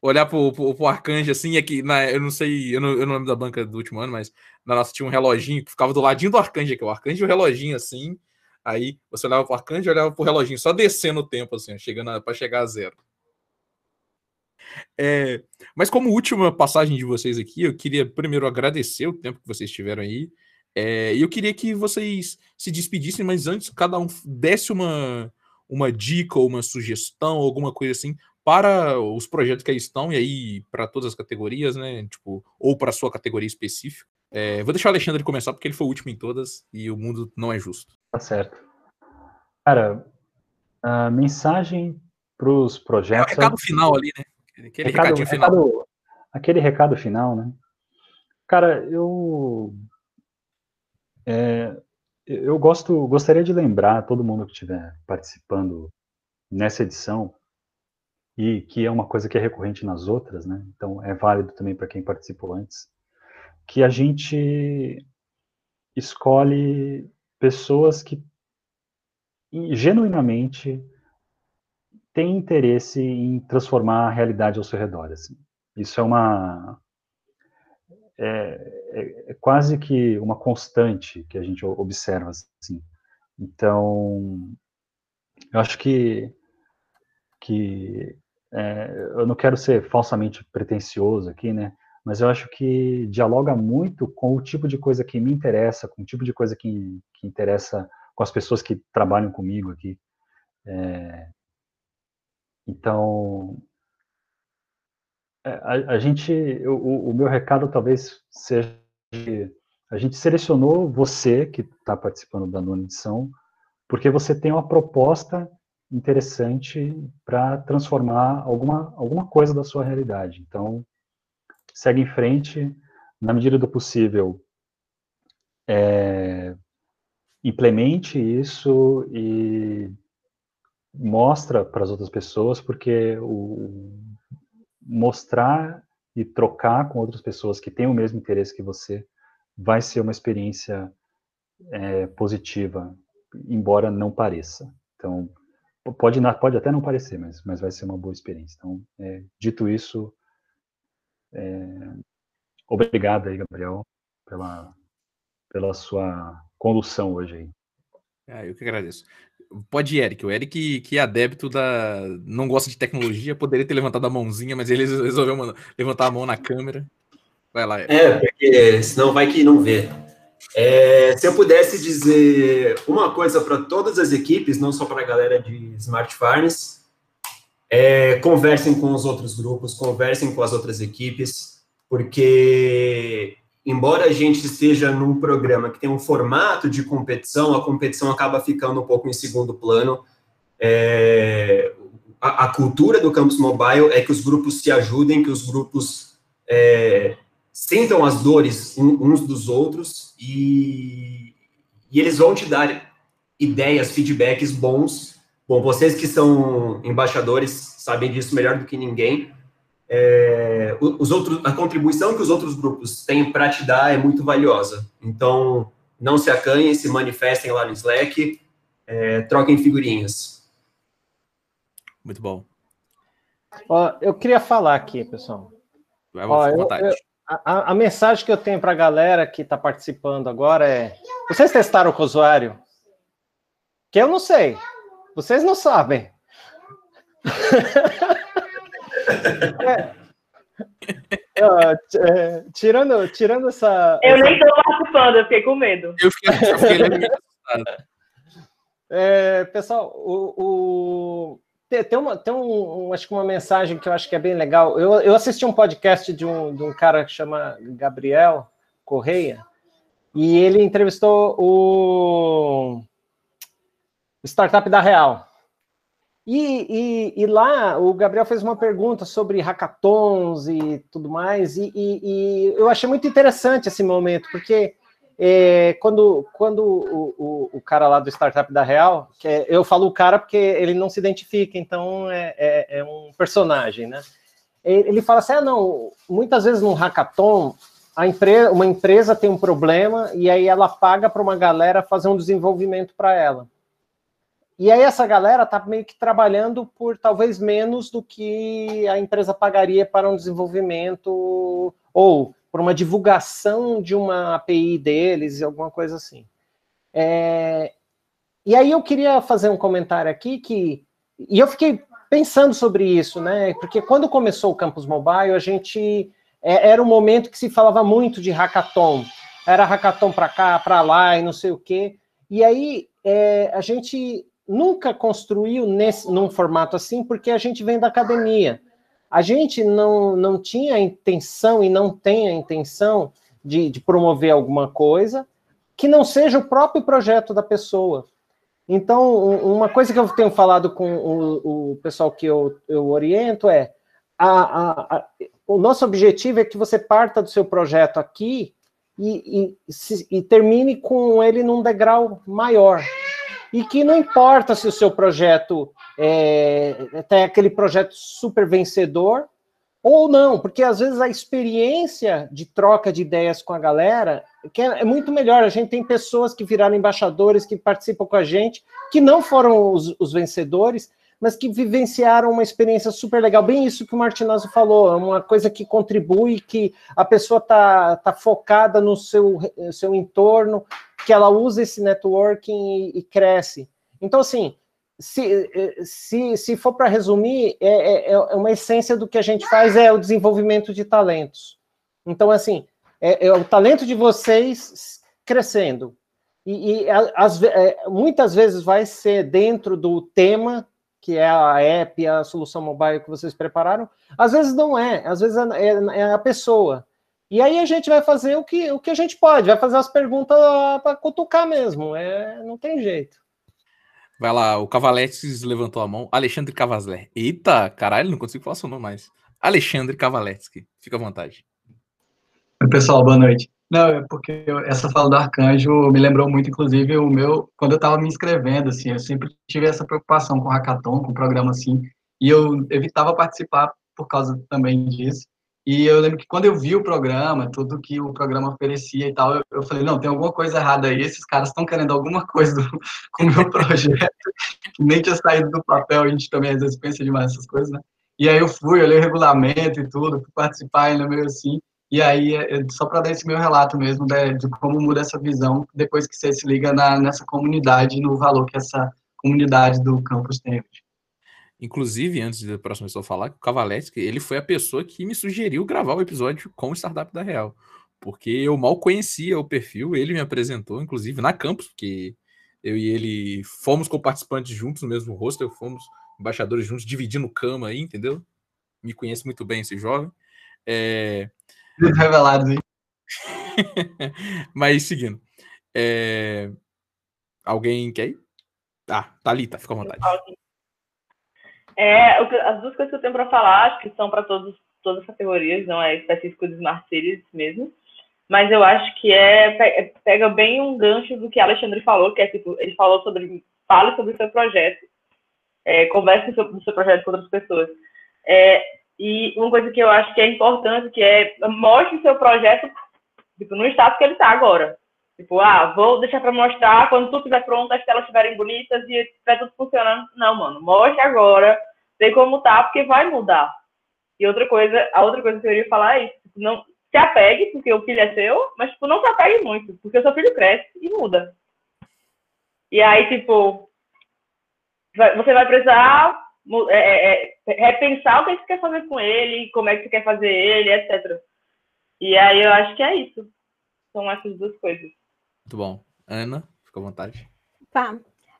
olhar pro, pro, pro arcanjo, assim, que, na, eu não sei, eu não, eu não lembro da banca do último ano, mas na nossa tinha um reloginho que ficava do ladinho do arcanjo aqui, o arcanjo e o reloginho, assim, aí você olhava pro arcanjo e olhava pro reloginho, só descendo o tempo, assim, chegando para chegar a zero. É, mas como última passagem de vocês aqui, eu queria primeiro agradecer o tempo que vocês tiveram aí. É, eu queria que vocês se despedissem, mas antes cada um desse uma, uma dica ou uma sugestão, alguma coisa assim, para os projetos que aí estão, e aí para todas as categorias, né? Tipo, ou para a sua categoria específica. É, vou deixar o Alexandre começar, porque ele foi o último em todas e o mundo não é justo. Tá certo. Cara, a mensagem para os projetos. É o recado final ali, né? Aquele recado, recadinho recado, final. Aquele recado final, né? Cara, eu é, eu gosto, gostaria de lembrar todo mundo que estiver participando nessa edição e que é uma coisa que é recorrente nas outras, né? Então é válido também para quem participou antes, que a gente escolhe pessoas que genuinamente têm interesse em transformar a realidade ao seu redor. Assim. Isso é uma é, é, é, quase que uma constante que a gente observa, assim. Então, eu acho que, que é, eu não quero ser falsamente pretencioso aqui, né? Mas eu acho que dialoga muito com o tipo de coisa que me interessa, com o tipo de coisa que, que interessa com as pessoas que trabalham comigo aqui. É, então, a, a gente, o, o, meu recado talvez seja a gente selecionou você que está participando da nona edição porque você tem uma proposta interessante para transformar alguma, alguma coisa da sua realidade. Então, segue em frente, na medida do possível, é, implemente isso e mostra para as outras pessoas, porque o, mostrar e trocar com outras pessoas que têm o mesmo interesse que você vai ser uma experiência é, positiva, embora não pareça. Então, pode, pode até não parecer, mas, mas vai ser uma boa experiência. Então, é, dito isso, é, obrigado aí, Gabriel, pela, pela sua condução hoje aí. Ah, eu que agradeço. Pode ir, Eric. O Eric, que é adepto da. não gosta de tecnologia, poderia ter levantado a mãozinha, mas ele [laughs] resolveu levantar a mão na câmera. Vai lá, Eric. É, porque senão vai que não vê. É, se eu pudesse dizer uma coisa para todas as equipes, não só para a galera de Smart Farms, é, conversem com os outros grupos, conversem com as outras equipes, porque embora a gente esteja num programa que tem um formato de competição, a competição acaba ficando um pouco em segundo plano. É, a, a, cultura do campus mobile é que os grupos se ajudem, que os grupos é, sentam as dores uns dos outros e, e eles vão te dar ideias, feedbacks bons. Bom, vocês que são embaixadores sabem disso melhor do que ninguém. É, os outros, a contribuição que os outros grupos têm para te dar é muito valiosa. Então, não se acanhem, se manifestem lá no Slack, é, troquem figurinhas. Muito bom. Ó, eu queria falar aqui, pessoal. Vai, Ó, eu- eu- A, a mensagem que eu tenho para a galera que está participando agora é: vocês testaram com o usuário? Que eu não sei. Vocês não sabem. [laughs] É. Ó, t- é, tirando, tirando essa. Eu essa- nem tô participando, eu fiquei com medo. Eu fiquei, eu fiquei. [laughs] É, pessoal, o, o- tem, uma, tem um- acho que uma mensagem que eu acho que é bem legal. Eu, eu assisti um podcast de um, de um cara que chama Gabriel Correia, e ele entrevistou o Startup da Real. E, e- e lá o Gabriel fez uma pergunta sobre hackathons e tudo mais, e, e- eu achei muito interessante esse momento, porque é, quando, quando o, o, o cara lá do Startup da Real, que é- eu falo o cara porque ele não se identifica, então é, é, é um personagem, né? Ele fala assim: ah, não, muitas vezes num hackathon, a empre uma empresa tem um problema e aí ela paga para uma galera fazer um desenvolvimento para ela. E aí essa galera tá meio que trabalhando por talvez menos do que a empresa pagaria para um desenvolvimento ou por uma divulgação de uma API deles, alguma coisa assim. É, E aí eu queria fazer um comentário aqui que e eu fiquei pensando sobre isso, né? Porque quando começou o Campus Mobile, a gente é, era um momento que se falava muito de hackathon. Era hackathon para cá, para lá e não sei o quê. E aí é, a gente nunca construiu nesse, num formato assim, porque a gente vem da academia. A gente não, não tinha a intenção e não tem a intenção de, de promover alguma coisa que não seja o próprio projeto da pessoa. Então, um- uma coisa que eu tenho falado com o, o pessoal que eu, eu oriento é a, a- a- o nosso objetivo é que você parta do seu projeto aqui e, e, se- e termine com ele num degrau maior. E que não importa se o seu projeto é, tem aquele projeto super vencedor ou não, porque às vezes a experiência de troca de ideias com a galera que é, é muito melhor. A gente tem pessoas que viraram embaixadores, que participam com a gente, que não foram os, os vencedores, mas que vivenciaram uma experiência super legal. Bem isso que o Martinazzo falou, é uma coisa que contribui, que a pessoa está tá focada no seu, seu entorno, que ela usa esse networking e, e cresce. Então, assim, se, se, se for para resumir, é, é, é uma essência do que a gente faz é o desenvolvimento de talentos. Então, assim, é, é o talento de vocês crescendo. E, e as, é, muitas vezes vai ser dentro do tema, que é a app, a solução mobile que vocês prepararam, às vezes não é, às vezes é, é a pessoa. E aí a gente vai fazer o que, o que a gente pode, vai fazer as perguntas para cutucar mesmo, é, não tem jeito. Vai lá, o Cavaletes levantou a mão. Alexandre Cavazler. Eita, caralho, não consigo falar seu nome mais. Alexandre Cavaletsky. Fica à vontade. Oi, pessoal, boa noite. Não, é porque essa fala do Arcanjo me lembrou muito, inclusive, o meu, quando eu estava me inscrevendo, assim, eu sempre tive essa preocupação com hackathon, com programa assim, e eu evitava participar por causa também disso. E eu lembro que quando eu vi o programa, tudo que o programa oferecia e tal, eu, eu falei, não, tem alguma coisa errada aí, esses caras estão querendo alguma [laughs] coisa do, com o meu projeto, que nem tinha saído do papel, a gente também às vezes pensa demais nessas coisas, né? E aí eu fui, olhei o regulamento e tudo, fui participar ainda meio assim, e aí, é só para dar esse meu relato mesmo de, de, como muda essa visão depois que você se liga na, nessa comunidade, no valor que essa comunidade do campus tem hoje. Inclusive, antes da próxima pessoa falar, o Cavaletsky, ele foi a pessoa que me sugeriu gravar o episódio com o Startup da Real. Porque eu mal conhecia o perfil, ele me apresentou, inclusive, na campus, porque eu e ele fomos co-participantes juntos no mesmo hostel, fomos embaixadores juntos, dividindo cama aí, entendeu? Me conhece muito bem esse jovem. É... Revelados [laughs] aí. Mas seguindo. É... Alguém quer ir? Ah, Thalita, fica à vontade. É, as duas coisas que eu tenho para falar, acho que são para todas as categorias, não é específico de Smart Cities mesmo. mas eu acho que é pega bem um gancho do que Alexandre falou, que é tipo, ele falou sobre fale sobre o seu projeto, é, converse sobre o seu projeto com outras pessoas. É, e uma coisa que eu acho que é importante, que é mostre o seu projeto tipo, no estado que ele está agora. Tipo, ah, vou deixar para mostrar quando tudo estiver pronto, as telas estiverem bonitas e estiver tudo funcionando. Não, mano, mostre agora, sei como tá, porque vai mudar. E outra coisa, a outra coisa que eu queria falar é isso, tipo, não se apegue, porque o filho é seu, mas tipo, não se apegue muito, porque o seu filho cresce e muda. E aí, tipo, você vai precisar é, é, é, repensar o que você quer fazer com ele, como é que você quer fazer ele, etc. E aí eu acho que é isso. São essas duas coisas. Muito bom. Ana, fica à vontade. Tá.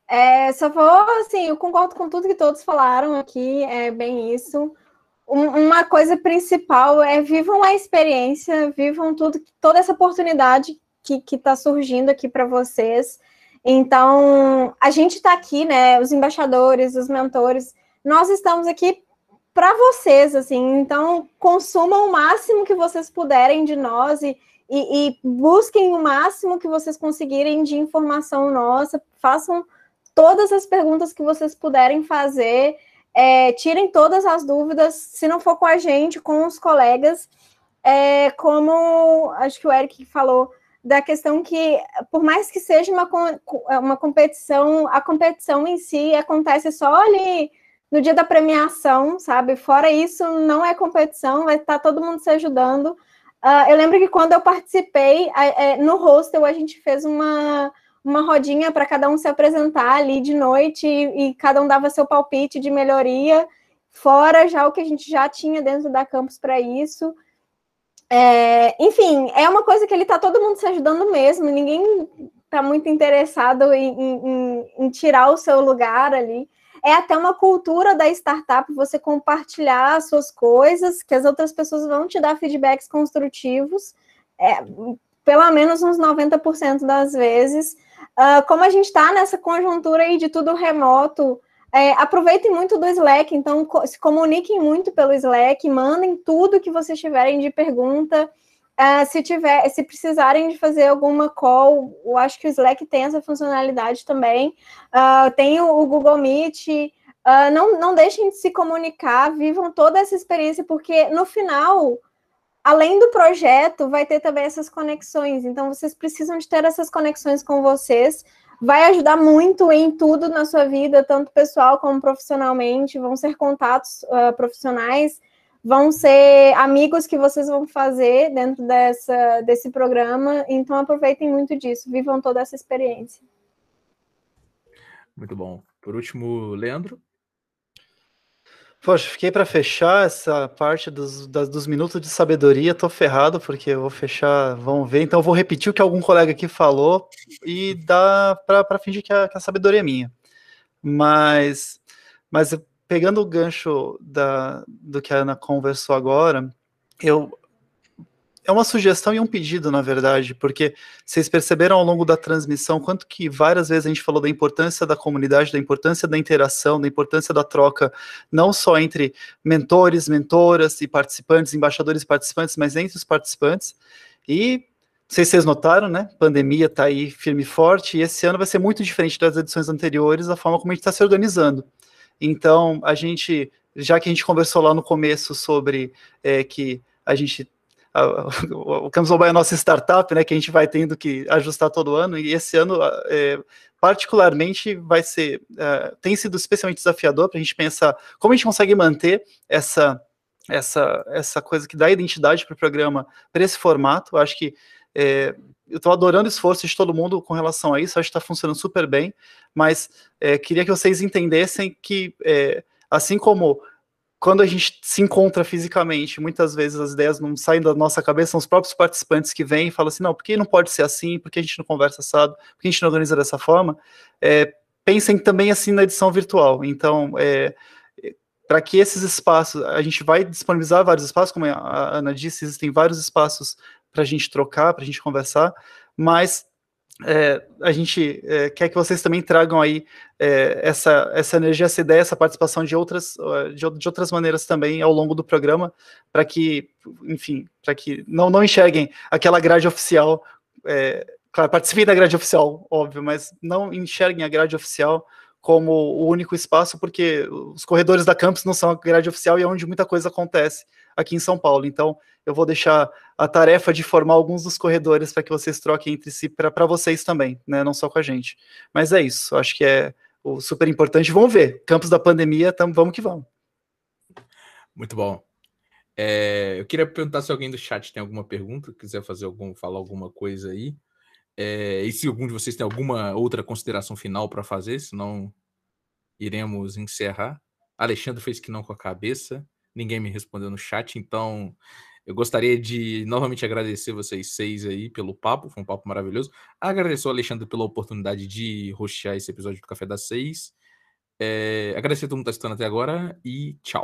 É, só vou, assim, eu concordo com tudo que todos falaram aqui, é bem isso. Um, uma coisa principal é vivam a experiência, vivam tudo, toda essa oportunidade que está surgindo aqui para vocês. Então, a gente está aqui, né? Os embaixadores, os mentores, nós estamos aqui para vocês, assim. Então, consumam o máximo que vocês puderem de nós e, e, e, busquem o máximo que vocês conseguirem de informação nossa. Façam todas as perguntas que vocês puderem fazer. É, tirem todas as dúvidas, se não for com a gente, com os colegas. É, como acho que o Eric falou, da questão que, por mais que seja uma, uma competição, a competição em si acontece só ali no dia da premiação, sabe? Fora isso, não é competição, vai estar todo mundo se ajudando. Uh, eu lembro que quando eu participei, é, no hostel, a gente fez uma, uma rodinha para cada um se apresentar ali de noite e, e, cada um dava seu palpite de melhoria, fora já o que a gente já tinha dentro da campus para isso. É, enfim, é uma coisa que ele está todo mundo se ajudando mesmo, ninguém está muito interessado em, em, em, tirar o seu lugar ali. É até uma cultura da startup você compartilhar as suas coisas, que as outras pessoas vão te dar feedbacks construtivos, é, pelo menos uns 90% das vezes. Uh, como a gente está nessa conjuntura aí de tudo remoto, é, aproveitem muito do Slack, então se comuniquem muito pelo Slack, mandem tudo que vocês tiverem de pergunta. Uh, se tiver, se precisarem de fazer alguma call, eu acho que o Slack tem essa funcionalidade também. Uh, tem o, o, Google Meet. Uh, não, não deixem de se comunicar, vivam toda essa experiência, porque no final, além do projeto, vai ter também essas conexões. Então, vocês precisam de ter essas conexões com vocês vai ajudar muito em tudo na sua vida, tanto pessoal como profissionalmente. Vão ser contatos profissionais, vão ser amigos que vocês vão fazer dentro dessa, desse programa. Então, aproveitem muito disso, vivam toda essa experiência. Muito bom. Por último, Leandro. Poxa, fiquei para fechar essa parte dos, das, dos minutos de sabedoria, tô ferrado, porque eu vou fechar, vamos ver. Então, eu vou repetir o que algum colega aqui falou e dá para fingir que a, que a, sabedoria é minha. Mas, mas pegando o gancho da, do que a Ana conversou agora, eu é uma sugestão e um pedido, na verdade, porque vocês perceberam ao longo da transmissão quanto que várias vezes a gente falou da importância da comunidade, da importância da interação, da importância da troca, não só entre mentores, mentoras e participantes, embaixadores e participantes, mas entre os participantes. E não sei se vocês notaram, né? Pandemia está aí firme e forte, e esse ano vai ser muito diferente das edições anteriores, a forma como a gente está se organizando. Então, a gente, já que a gente conversou lá no começo sobre é, que a gente o Campus Mobile é a nossa startup, né, que a gente vai tendo que ajustar todo ano, e esse ano, é, particularmente, vai ser, é, tem sido especialmente desafiador para a gente pensar como a gente consegue manter essa, essa, essa coisa que dá identidade para o programa, para esse formato, eu acho que é, eu estou adorando o esforço de todo mundo com relação a isso, acho que está funcionando super bem, mas é, queria que vocês entendessem que, é, assim como quando a gente se encontra fisicamente, muitas vezes as ideias não saem da nossa cabeça, são os próprios participantes que vêm e falam assim, não, por que não pode ser assim, por que a gente não conversa assado, por que a gente não organiza dessa forma? É, pensem também assim na edição virtual. Então, é, para que esses espaços, a gente vai disponibilizar vários espaços, como a Ana disse, existem vários espaços para a gente trocar, para a gente conversar, mas é, a gente é, quer que vocês também tragam aí é, essa, essa energia, essa ideia, essa participação de outras, de, de outras maneiras também ao longo do programa, para que, enfim, para que não, não enxerguem aquela grade oficial. É, claro, participem da grade oficial, óbvio, mas não enxerguem a grade oficial como o único espaço, porque os corredores da campus não são a grade oficial e é onde muita coisa acontece aqui em São Paulo. Então, eu vou deixar a tarefa de formar alguns dos corredores para que vocês troquem entre si, para vocês também, né? Não só com a gente. Mas é isso, acho que é o super importante. Vamos ver, campos da pandemia, tam, vamos que vamos. Muito bom. É, eu queria perguntar se alguém do chat tem alguma pergunta, quiser fazer algum, falar alguma coisa aí. É, e se algum de vocês tem alguma outra consideração final para fazer, senão iremos encerrar. Alexandre fez que não com a cabeça, ninguém me respondeu no chat, então eu gostaria de novamente agradecer vocês seis aí pelo papo, foi um papo maravilhoso. Agradecer ao Alexandre pela oportunidade de rostear esse episódio do Café das Seis. É, agradecer a todo mundo que está assistindo até agora e tchau.